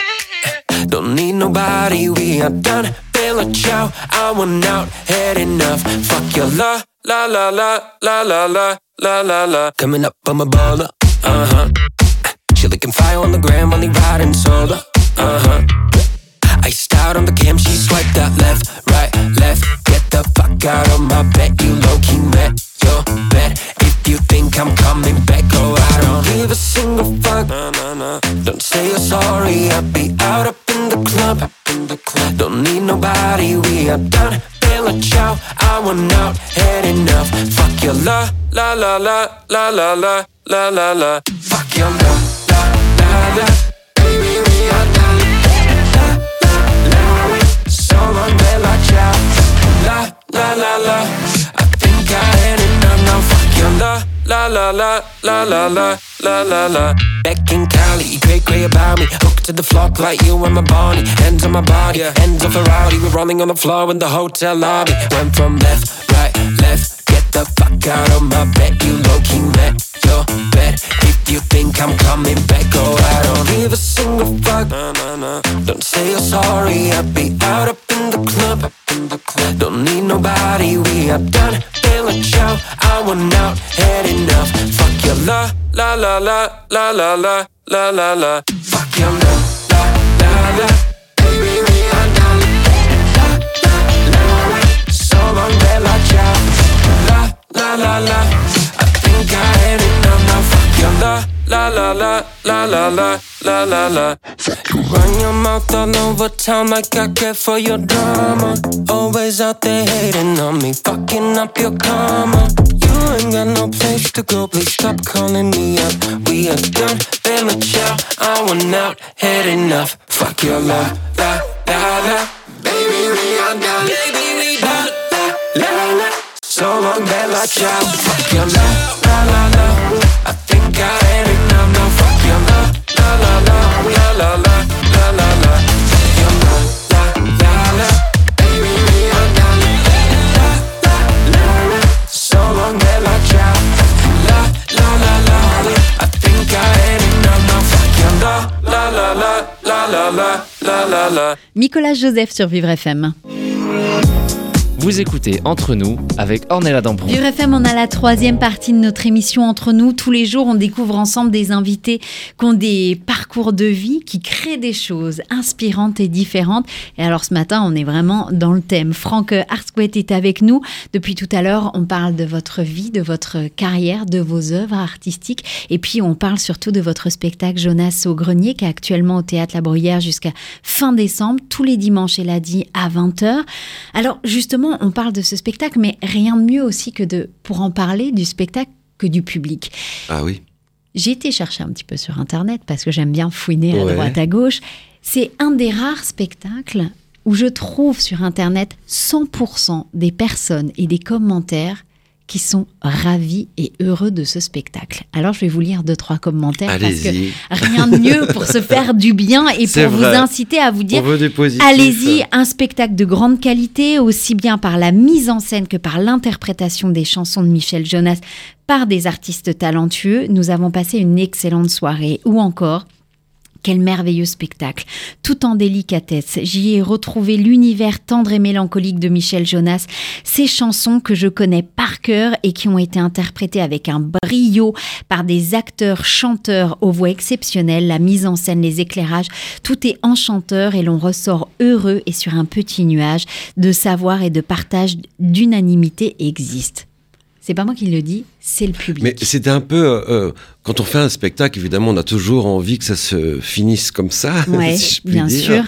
Don't need nobody, we are done. A chow, I want out, had enough. Fuck your la, la la la, la la la, la la la. Coming up, I'm a baller, uh huh. She looking fire on the gram, only riding solo, uh huh. Iced out on the cam, she swiped out left, right, left. Get the fuck out of my bed, you low key met your bed. If you think I'm coming back, go I don't give a single fuck. Nah, nah, nah. Don't say you're sorry, I'll be out of the club. In the club. Don't need nobody, we are done. Bella ciao, I want out, had enough. Fuck your la, la la la, la la la, la la la. Fuck your la, la la la. Baby, we are done. La la la. So long, Bella ciao. La la la la. La, la la la, la la la, la la. Back in Cali, you cray cray about me. Hooked to the flock like you and my Bonnie. Hands on my body, hands off a rowdy. We're rolling on the floor in the hotel lobby. Went from left, right, left. Get the fuck out of my bed, you low key met your bed. If you think I'm coming back, go I don't give a single fuck. Nah, nah, nah. Don't say you're sorry, I'll be out up in the club. In the club. Don't need nobody, we are done. Bill a chow, I want out, had enough. Fuck your la, la la la, la la la, la la la. Fuck your la, la la la. Baby, we are done. La la la. So long, Bella ciao. La la la la. I think I had enough Fuck la la la la, la la la, la la la. You run your mouth all over town like I care for your drama. Always out there hating on me, fucking up your karma. You ain't got no place to go, please stop calling me up. We are done, Bella ciao. I want out, had enough. Fuck your la la la la. Baby, we are done. Baby, we done. La la la. So long, Bella ciao. Fuck your la la la la.
Nicolas Joseph sur Vivre FM.
Vous écoutez Entre nous avec Ornella Dampron.
Vivre FM, on a la troisième partie de notre émission Entre nous. Tous les jours, on découvre ensemble des invités qui ont des parcours de vie, qui créent des choses inspirantes et différentes. Et alors ce matin, on est vraiment dans le thème. Franck Hartquet est avec nous. Depuis tout à l'heure, on parle de votre vie, de votre carrière, de vos œuvres artistiques. Et puis, on parle surtout de votre spectacle Jonas au Grenier, qui est actuellement au Théâtre La Bruyère jusqu'à fin décembre, tous les dimanches, elle a dit, à 20h. Alors, justement, on parle de ce spectacle, mais rien de mieux aussi que de, pour en parler, du spectacle que du public.
Ah oui.
J'ai été chercher un petit peu sur Internet parce que j'aime bien fouiner à droite à gauche. C'est un des rares spectacles où je trouve sur Internet 100% des personnes et des commentaires qui sont ravis et heureux de ce spectacle. Alors je vais vous lire deux, trois commentaires parce que rien de mieux pour se faire [LAUGHS] du bien et pour vous
vrai.
inciter à vous dire. Allez-y, un spectacle de grande qualité, aussi bien par la mise en scène que par l'interprétation des chansons de Michel Jonas par des artistes talentueux. Nous avons passé une excellente soirée. Ou encore, quel merveilleux spectacle. Tout en délicatesse, j'y ai retrouvé l'univers tendre et mélancolique de Michel Jonas, ces chansons que je connais par cœur et qui ont été interprétées avec un brio par des acteurs chanteurs aux voix exceptionnelles, la mise en scène, les éclairages, tout est enchanteur et l'on ressort heureux et sur un petit nuage. De savoir et de partage d'unanimité existe. C'est pas moi qui le dis, c'est le public.
Mais c'était un peu. euh, euh, quand on fait un spectacle, évidemment, on a toujours envie que ça se finisse comme ça. [LAUGHS] Si puis
bien
dire.
sûr.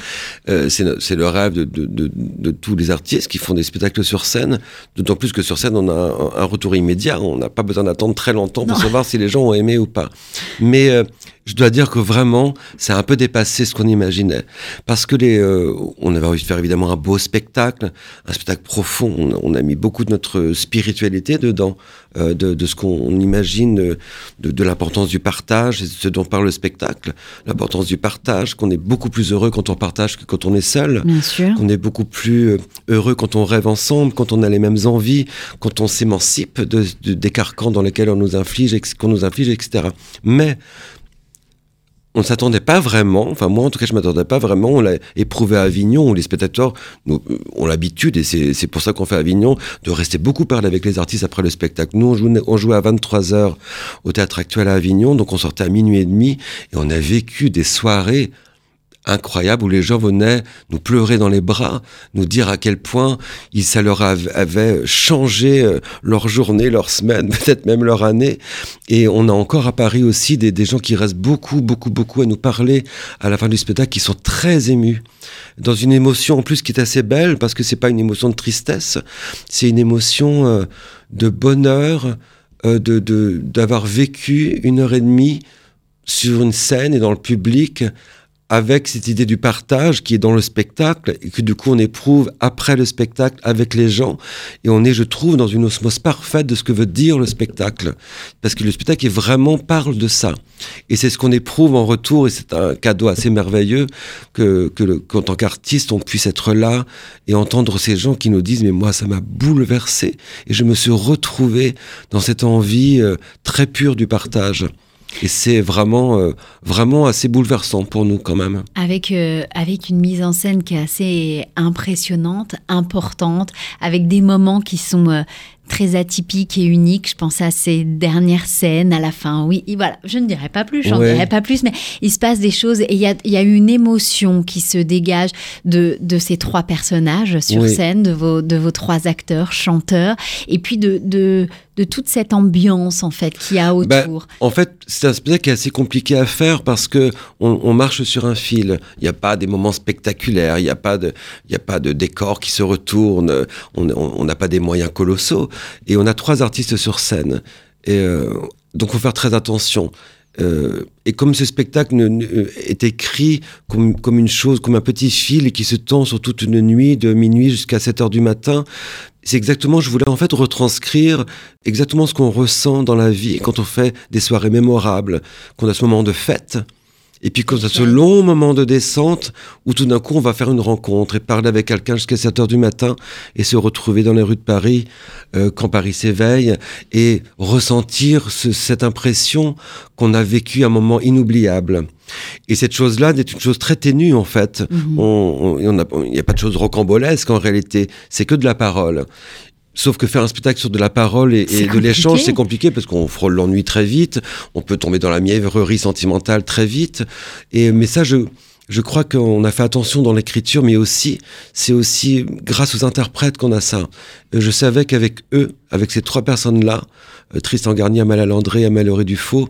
Euh, c'est le rêve de, de- de- de tous les artistes qui font des spectacles sur scène. D'autant plus que sur scène, on a un, un retour immédiat. On n'a pas besoin d'attendre très longtemps pour
Non.
savoir si les gens ont aimé ou pas. Mais euh, je dois dire que vraiment, c'est un peu dépassé ce qu'on imaginait. Parce que les, euh, on avait envie de faire évidemment un beau spectacle, un spectacle profond. On a, on a mis beaucoup de notre spiritualité dedans, de, de ce qu'on imagine, de, de l'importance du partage, et ce dont parle le spectacle, l'importance du partage, qu'on est beaucoup plus heureux quand on partage que quand on est seul.
Bien sûr.
Qu'on est beaucoup plus euh, heureux quand on rêve ensemble, quand on a les mêmes envies, quand on s'émancipe de, de- des carcans dans lesquels on nous inflige, qu'on nous inflige, etc. Mais on ne s'attendait pas vraiment, enfin moi en tout cas je m'attendais pas vraiment, on l'a éprouvé à Avignon où les spectateurs euh, ont l'habitude, et c'est pour ça qu'on fait Avignon, de rester beaucoup parler avec les artistes après le spectacle. Nous on jouait, on jouait à 23h au théâtre actuel à Avignon, donc on sortait à minuit et demi et on a vécu des soirées incroyable où les gens venaient nous pleurer dans les bras, nous dire à quel point ça leur avait changé euh, leur journée, leur semaine, [LAUGHS] peut-être même leur année. Et on a encore à Paris aussi des, des, gens qui restent beaucoup, beaucoup, beaucoup à nous parler à la fin du spectacle, qui sont très émus, dans une émotion en plus qui est assez belle, parce que c'est pas une émotion de tristesse, c'est une émotion euh, de bonheur, euh, de d'avoir vécu une heure et demie sur une scène et dans le public avec cette idée du partage qui est dans le spectacle et que du coup on éprouve après le spectacle avec les gens. Et on est je trouve dans une osmose parfaite de ce que veut dire le spectacle. Parce que le spectacle est vraiment parle de ça. Et c'est ce qu'on éprouve en retour et c'est un cadeau assez merveilleux que qu'en tant qu'artiste on puisse être là et entendre ces gens qui nous disent mais moi ça m'a bouleversé et je me suis retrouvé dans cette envie euh, très pure du partage. Et c'est vraiment, euh, vraiment assez bouleversant pour nous quand même.
Avec, euh, avec une mise en scène qui est assez impressionnante, importante, avec des moments qui sont euh, très atypiques et uniques. Je pense à ces dernières scènes à la fin. Oui, voilà, je ne dirais pas plus, j'en dirais pas plus, mais il se passe des choses et il y a, y a, une émotion qui se dégage de, de ces trois personnages sur scène, de vos, de vos trois acteurs, chanteurs, et puis de, de, de toute cette ambiance en fait qu'il y a bah, autour.
en fait, c'est un spectacle qui est assez compliqué à faire parce que on, marche sur un fil. Il n'y a pas des moments spectaculaires, il n'y a pas de, il y a pas de décor qui se retourne. On n'a pas des moyens colossaux et on a trois artistes sur scène. Et euh, donc, faut faire très attention. Euh, et comme ce spectacle est écrit comme, une chose, comme un petit fil qui se tend sur toute une nuit, de minuit jusqu'à 7 heures du matin, c'est exactement, je voulais en fait retranscrire exactement ce qu'on ressent dans la vie quand on fait des soirées mémorables, qu'on a ce moment de fête, et puis quand a ce long moment de descente où tout d'un coup on va faire une rencontre et parler avec quelqu'un jusqu'à 7 heures du matin et se retrouver dans les rues de Paris euh, quand Paris s'éveille et ressentir cette impression qu'on a vécu un moment inoubliable. Et cette chose-là est une chose très ténue en fait. Mhm. Il n'y a, pas de chose rocambolesque en réalité. C'est que de la parole. Sauf que faire un spectacle sur de la parole et, de l'échange, c'est compliqué parce qu'on frôle l'ennui très vite, on peut tomber dans la mièvrerie sentimentale très vite. Et mais ça, je je crois qu'on a fait attention dans l'écriture, mais aussi c'est aussi grâce aux interprètes qu'on a ça. Je savais qu'avec eux, avec ces trois personnes-là, euh, Tristan Garnier, Amal Landré, Amal Dufaux,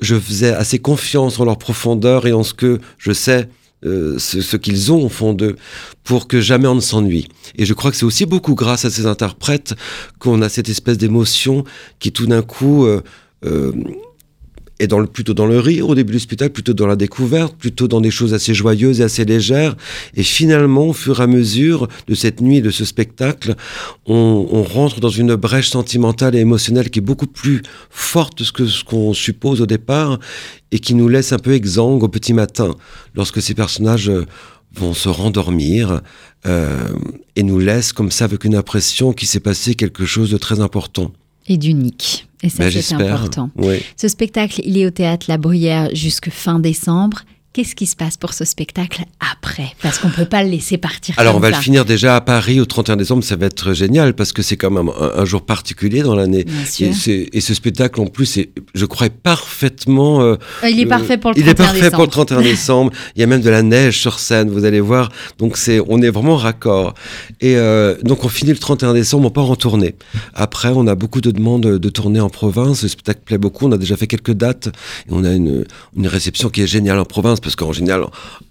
je faisais assez confiance en leur profondeur et en ce que je sais euh, ce, qu'ils ont au fond d'eux, pour que jamais on ne s'ennuie. Et je crois que c'est aussi beaucoup grâce à ces interprètes qu'on a cette espèce d'émotion qui tout d'un coup euh, euh, et dans le, plutôt dans le rire au début du spectacle, plutôt dans la découverte, plutôt dans des choses assez joyeuses et assez légères. Et finalement, au fur et à mesure de cette nuit, de ce spectacle, on, on rentre dans une brèche sentimentale et émotionnelle qui est beaucoup plus forte que ce qu'on suppose au départ et qui nous laisse un peu exsangues au petit matin lorsque ces personnages euh, vont se rendormir euh, et nous laissent comme ça avec une impression qu'il s'est passé quelque chose de très important.
Et d'unique. Et ça, c'est important. Ce spectacle, il est au théâtre La Bruyère jusque fin décembre. Qu'est-ce qui se passe pour ce spectacle après? Parce qu'on ne peut pas le laisser partir.
Alors, on va le finir déjà à Paris au 31 décembre. Ça va être génial parce que c'est quand même un, jour particulier dans l'année. Et, et, ce spectacle, en plus, est, je crois, parfaitement.
Euh, il est parfait pour le 31
décembre. Il est parfait pour le 31 [LAUGHS] décembre. il y a même de la neige sur scène, vous allez voir. Donc, c'est, on est vraiment raccord. Et euh, donc, on finit le 31 décembre, on part en tournée. Après, on a beaucoup de demandes de tournée en province. Le spectacle plaît beaucoup. On a déjà fait quelques dates et on a une, une réception qui est géniale en province parce qu'en général,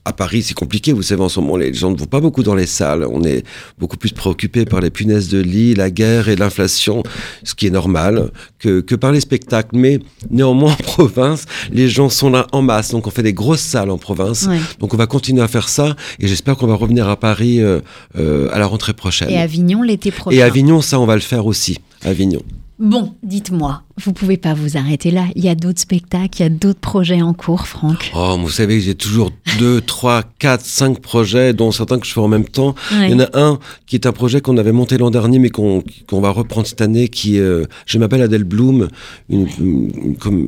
à Paris, c'est compliqué. Vous savez, en ce moment, les gens ne vont pas beaucoup dans les salles. On est beaucoup plus préoccupé par les punaises de lit, la guerre et l'inflation, ce qui est normal, que, par les spectacles. Mais néanmoins, [LAUGHS] en province, les gens sont là en masse. Donc, on fait des grosses salles en province. Donc, on va continuer à faire ça. Et j'espère qu'on va revenir à Paris euh, euh, à la rentrée prochaine.
Et Avignon l'été prochain.
Et Avignon, ça, on va le faire aussi. Avignon.
Bon, dites-moi, vous pouvez pas vous arrêter là. Il y a d'autres spectacles, il y a d'autres projets en cours, Franck.
Oh, vous savez, j'ai toujours deux, [LAUGHS] trois, quatre, cinq projets, dont certains que je fais en même temps.
Ouais.
Il y en a un qui est un projet qu'on avait monté l'an dernier, mais qu'on va reprendre cette année, qui euh, je m'appelle Adèle Bloom, une, une- une- comme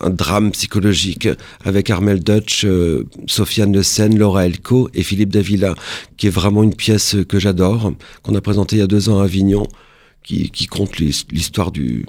un drame psychologique avec Armel Dutch, euh, Sofiane Le Sen, Laura Elko et Philippe Davila, qui est vraiment une pièce que j'adore, qu'on a présentée il y a deux ans à Avignon, qui, qui compte l'his- l'histoire du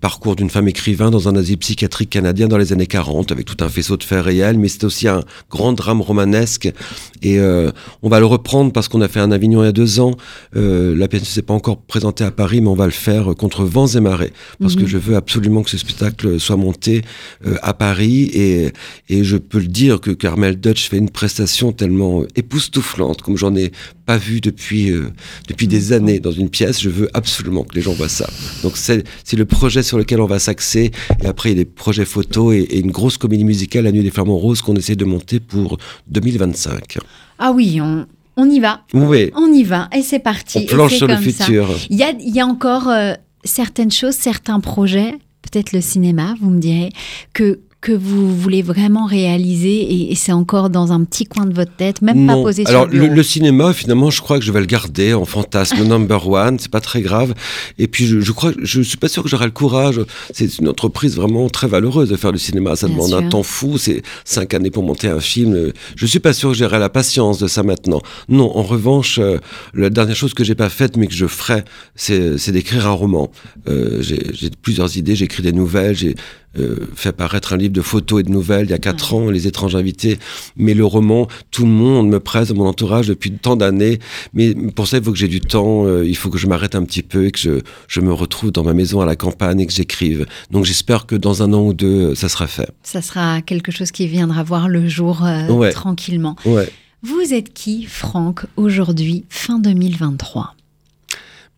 parcours d'une femme écrivain dans un asile psychiatrique canadien dans les années 40, avec tout un faisceau de faits réels, mais c'est aussi un grand drame romanesque. Et euh, on va le reprendre parce qu'on a fait un Avignon il y a deux ans. Euh, la pièce ne s'est pas encore présentée à Paris, mais on va le faire contre vents et marées, parce que
Mhm.
je veux absolument que ce spectacle soit monté euh, à Paris. Et, et je peux le dire que Carmel Dutch fait une prestation tellement époustouflante, comme j'en ai pas vu depuis, euh, depuis des années dans une pièce. Je veux absolument que les gens voient ça. Donc c'est c'est le projet sur lequel on va s'axer. Et après, il y a des projets photos et, et une grosse comédie musicale, La Nuit des Flamants Roses, qu'on essaie de monter pour 2025.
Ah oui, on, on y va,
Oui,
on y va, et c'est parti.
on planche sur le futur.
Il y a, y a encore euh, certaines choses, certains projets, peut-être le cinéma, vous me direz, que, que vous voulez vraiment réaliser et, et c'est encore dans un petit coin de votre tête, même pas posé
Alors,
sur le
le, le cinéma, finalement, je crois que je vais le garder en fantasme number one. C'est pas très grave. Et puis, je, je crois, je suis pas sûr que j'aurai le courage. C'est une entreprise vraiment très valeureuse de faire du cinéma. Ça
Bien
demande
sûr.
un temps fou. C'est cinq années pour monter un film. Je suis pas sûr que j'aurai la patience de ça maintenant. Non, en revanche, euh, la dernière chose que j'ai pas faite, mais que je ferai, c'est d'écrire un roman. Euh, j'ai j'ai plusieurs idées. J'écris des nouvelles. J'ai euh, fait apparaître un livre de photos et de nouvelles il y a quatre ans, Les étranges invités. Mais le roman, tout le monde me presse dans mon entourage depuis tant d'années. Mais pour ça, il faut que j'ai du temps. euh, il faut que je m'arrête un petit peu et que je, je me retrouve dans ma maison à la campagne et que j'écrive. Donc j'espère que dans un an ou deux, ça sera fait.
Ça sera quelque chose qui viendra voir le jour euh,
Ouais.
tranquillement.
Ouais.
Vous êtes qui, Franck, aujourd'hui, fin 2023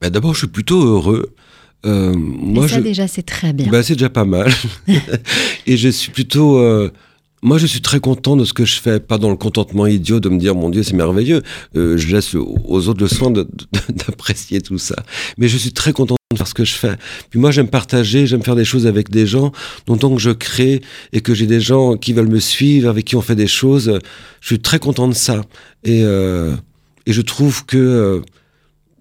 Ben, D'abord, je suis plutôt heureux. Euh, moi,
Et ça,
je...
déjà, c'est très bien.
Bah, c'est déjà pas mal. [LAUGHS] [LAUGHS] et je suis plutôt. euh, moi, je suis très content de ce que je fais, pas dans le contentement idiot de me dire, mon Dieu, c'est merveilleux. Euh, je laisse aux autres le soin [LAUGHS] d'apprécier tout ça. Mais je suis très content de faire ce que je fais. Puis moi, j'aime partager, j'aime faire des choses avec des gens. Donc, tant que je crée et que j'ai des gens qui veulent me suivre, avec qui on fait des choses, je suis très content de ça. Et, euh, et je trouve que euh,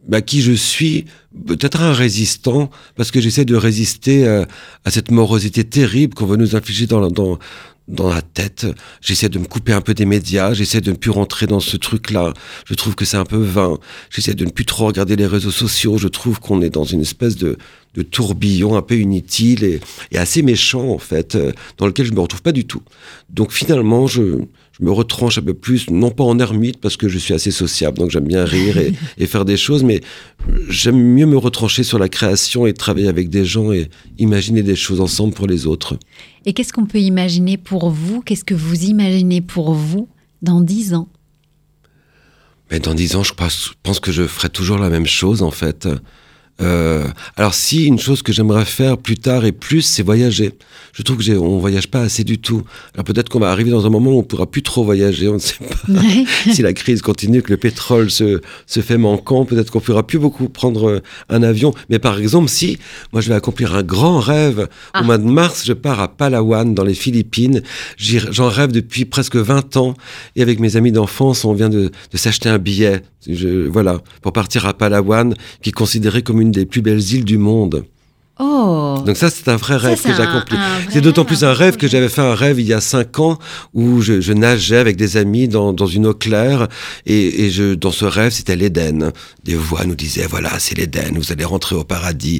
bah, qui je suis, peut-être un résistant, parce que j'essaie de résister euh, à cette morosité terrible qu'on veut nous infliger dans la, tête. J'essaie de me couper un peu des médias, j'essaie de ne plus rentrer dans ce truc-là. Je trouve que c'est un peu vain. J'essaie de ne plus trop regarder les réseaux sociaux. Je trouve qu'on est dans une espèce de, tourbillon un peu inutile et, et assez méchant, en fait, euh, dans lequel je me retrouve pas du tout. Donc finalement, je, je me retranche un peu plus, non pas en ermite, parce que je suis assez sociable, donc j'aime bien rire et, [LAUGHS] et faire des choses, mais j'aime mieux me retrancher sur la création et travailler avec des gens et imaginer des choses ensemble pour les autres.
Et qu'est-ce qu'on peut imaginer pour vous? Qu'est-ce que vous imaginez pour vous dans 10 ans?
Mais dans dix ans, je pense, je pense que je ferai toujours la même chose, en fait. Euh, alors si une chose que j'aimerais faire plus tard et plus, c'est voyager. Je trouve que on voyage pas assez du tout. Alors peut-être qu'on va arriver dans un moment où on pourra plus trop voyager. On ne sait pas
Ouais. [LAUGHS]
si la crise continue, que le pétrole se, se fait manquant. Peut-être qu'on pourra plus beaucoup prendre euh, un avion. Mais par exemple, si moi je vais accomplir un grand rêve
Ah.
au mois de mars, je pars à Palawan dans les Philippines. J'en rêve depuis presque 20 ans. Et avec mes amis d'enfance, on vient de, de s'acheter un billet. Je- voilà, pour partir à Palawan, qui est considéré comme une des plus belles îles du monde.
Oh
Donc ça, c'est un vrai rêve que j'ai accompli. C'est d'autant plus
un
rêve que j'avais fait un rêve il y a cinq ans où je, je nageais avec des amis dans, dans une eau claire et, et je, dans ce rêve, c'était l'Éden. Des voix nous disaient, voilà, c'est l'Éden, vous allez rentrer au paradis.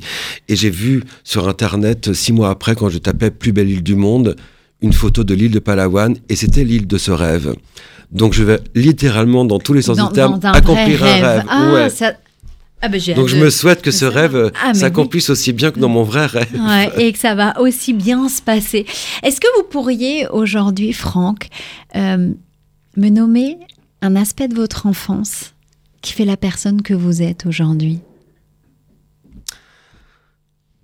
Et j'ai vu sur Internet, six mois après, quand je tapais plus belle île du monde, une photo de l'île de Palawan et c'était l'île de ce rêve. Donc je vais littéralement, dans tous les sens
Dans-
du terme,
un
accomplir un rêve.
Ah,
Ouais.
ça... ah bah, j'ai
Donc je me souhaite que ce rêve
Ah, oui.
s'accomplisse aussi bien que dans mon vrai rêve.
Ouais, [LAUGHS] et que ça va aussi bien se passer. Est-ce que vous pourriez aujourd'hui, Franck, euh, me nommer un aspect de votre enfance qui fait la personne que vous êtes aujourd'hui?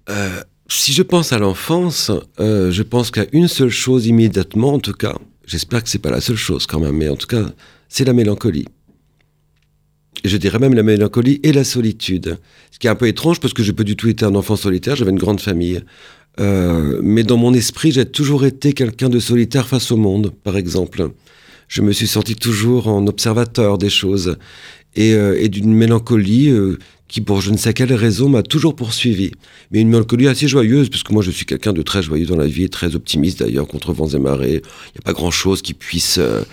Euh, si je pense à l'enfance, euh, je pense qu'à une seule chose immédiatement, en tout cas. J'espère que c'est pas la seule chose quand même, mais en tout cas, c'est la mélancolie. Je dirais même la mélancolie et la solitude. Ce qui est un peu étrange parce que j'ai pas du tout été un enfant solitaire, j'avais une grande famille. Euh, mais dans mon esprit, j'ai toujours été quelqu'un de solitaire face au monde, par exemple. Je me suis senti toujours en observateur des choses et, euh, d'une mélancolie euh, qui, pour je ne sais quelle raison, m'a toujours poursuivi. Mais une mélancolie assez joyeuse, parce que moi je suis quelqu'un de très joyeux dans la vie, très optimiste d'ailleurs, contre vents et marées. Il n'y a pas grand-chose qui puisse euh,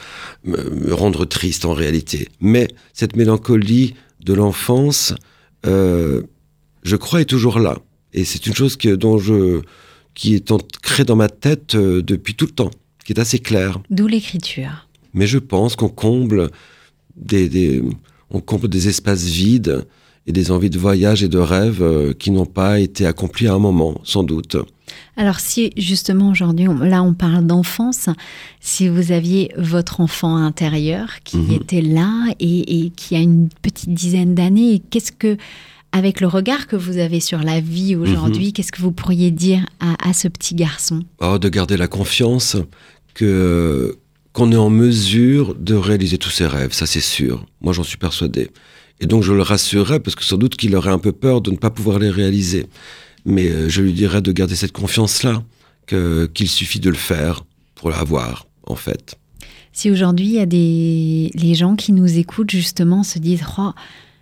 me, me rendre triste en réalité. Mais cette mélancolie de l'enfance, euh, je crois, est toujours là. Et c'est une chose que, dont je, qui est ancrée dans ma tête euh, depuis tout le temps, qui est assez claire.
D'où l'écriture.
Mais je pense qu'on comble des, des- on comble des espaces vides et des envies de voyage et de rêve euh, qui n'ont pas été accomplis à un moment, sans doute.
Alors si justement aujourd'hui, là on parle d'enfance, si vous aviez votre enfant intérieur qui
Mhm.
était là et, et qui a une petite dizaine d'années, qu'est-ce que, avec le regard que vous avez sur la vie
Mhm.
aujourd'hui, qu'est-ce que vous pourriez dire à, à ce petit garçon?
Oh, de garder la confiance que qu'on est en mesure de réaliser tous ses rêves, ça c'est sûr. Moi j'en suis persuadé. Et donc je le rassurerais parce que sans doute qu'il aurait un peu peur de ne pas pouvoir les réaliser. Mais euh, je lui dirais de garder cette confiance-là, qu'il suffit de le faire pour l'avoir, en fait.
Si aujourd'hui il y a des les gens qui nous écoutent justement se disent oh,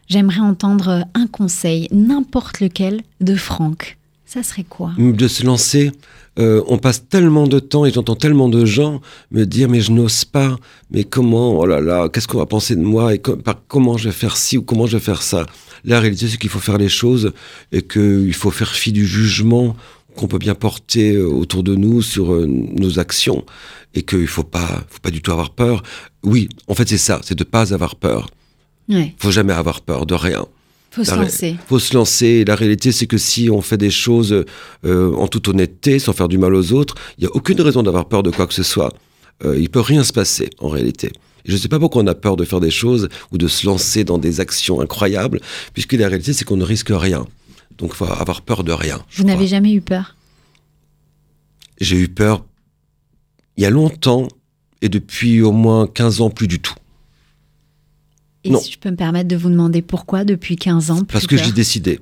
j'aimerais entendre un conseil, n'importe lequel, de Franck, ça serait quoi?
De se lancer. Euh, on passe tellement de temps et j'entends tellement de gens me dire mais je n'ose pas, mais comment, oh là là, qu'est-ce qu'on va penser de moi et co- par- comment je vais faire ci ou comment je vais faire ça? La réalité c'est qu'il faut faire les choses et qu'il faut faire fi du jugement qu'on peut bien porter euh, autour de nous sur euh, nos actions et qu'il faut pas, faut pas du tout avoir peur. Oui, en fait c'est ça, c'est de pas avoir peur.
Ouais,
Faut jamais avoir peur de rien
faut se lancer.
faut se lancer. Et la réalité, c'est que si on fait des choses euh, en toute honnêteté, sans faire du mal aux autres, il n'y a aucune raison d'avoir peur de quoi que ce soit. Euh, il peut rien se passer, en réalité. Et je ne sais pas pourquoi on a peur de faire des choses ou de se lancer dans des actions incroyables, puisque la réalité, c'est qu'on ne risque rien. Donc, il faut avoir peur de rien.
Vous n'avez jamais eu peur?
J'ai eu peur il y a longtemps, et depuis au moins 15 ans, plus du tout.
Et
Non.
si je peux me permettre de vous demander pourquoi depuis 15 ans
Parce que j'ai décidé.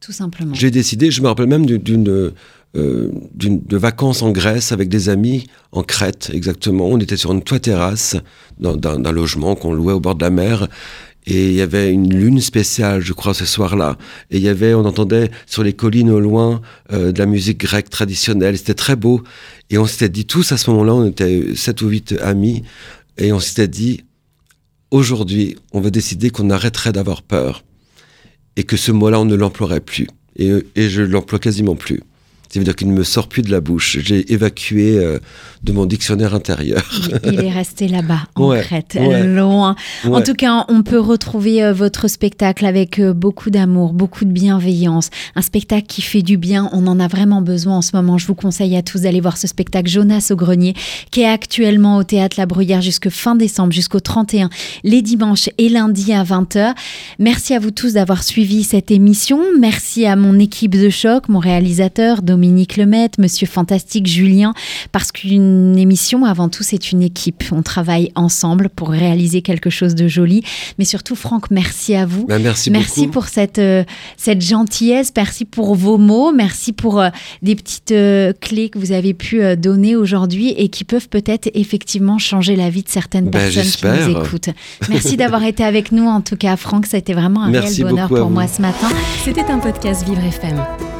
Tout simplement.
J'ai décidé, je me rappelle même d'une- d'une euh, de vacances en Grèce avec des amis en Crète exactement. On était sur une toit terrasse d'un logement qu'on louait au bord de la mer. Et il y avait une lune spéciale, je crois, ce soir-là. Et il y avait, on entendait sur les collines au loin euh, de la musique grecque traditionnelle. C'était très beau. Et on s'était dit tous à ce moment-là, on était sept ou huit amis, et on s'était dit, aujourd'hui, on va décider qu'on arrêterait d'avoir peur et que ce mot-là, on ne l'emploierait plus. Et, et je l'emploie quasiment plus. Ça veut dire qu'il ne me sort plus de la bouche. J'ai évacué euh, de mon dictionnaire intérieur.
Il est resté là-bas, [LAUGHS] en
Ouais,
Crète,
ouais.
loin. En tout cas, on peut retrouver euh, votre spectacle avec euh, beaucoup d'amour, beaucoup de bienveillance. Un spectacle qui fait du bien. On en a vraiment besoin en ce moment. Je vous conseille à tous d'aller voir ce spectacle Jonas au grenier, qui est actuellement au théâtre La Bruyère jusque fin décembre, jusqu'au 31, les dimanches et lundis à 20h. Merci à vous tous d'avoir suivi cette émission. Merci à mon équipe de choc, mon réalisateur Dominique Lemaitre, Monsieur Fantastique Julien, parce qu'une émission, avant tout, c'est une équipe. On travaille ensemble pour réaliser quelque chose de joli. Mais surtout, Franck, merci à vous.
Ben, merci,
Merci
beaucoup.
pour cette, euh, cette gentillesse, merci pour vos mots, merci pour euh, des petites euh, clés que vous avez pu euh, donner aujourd'hui et qui peuvent peut-être effectivement changer la vie de certaines
Ben,
personnes qui nous écoutent. Merci d'avoir été avec nous en tout cas, Franck, ça a été vraiment un
Merci
réel bonheur pour moi ce matin.
C'était un podcast Vivre FM.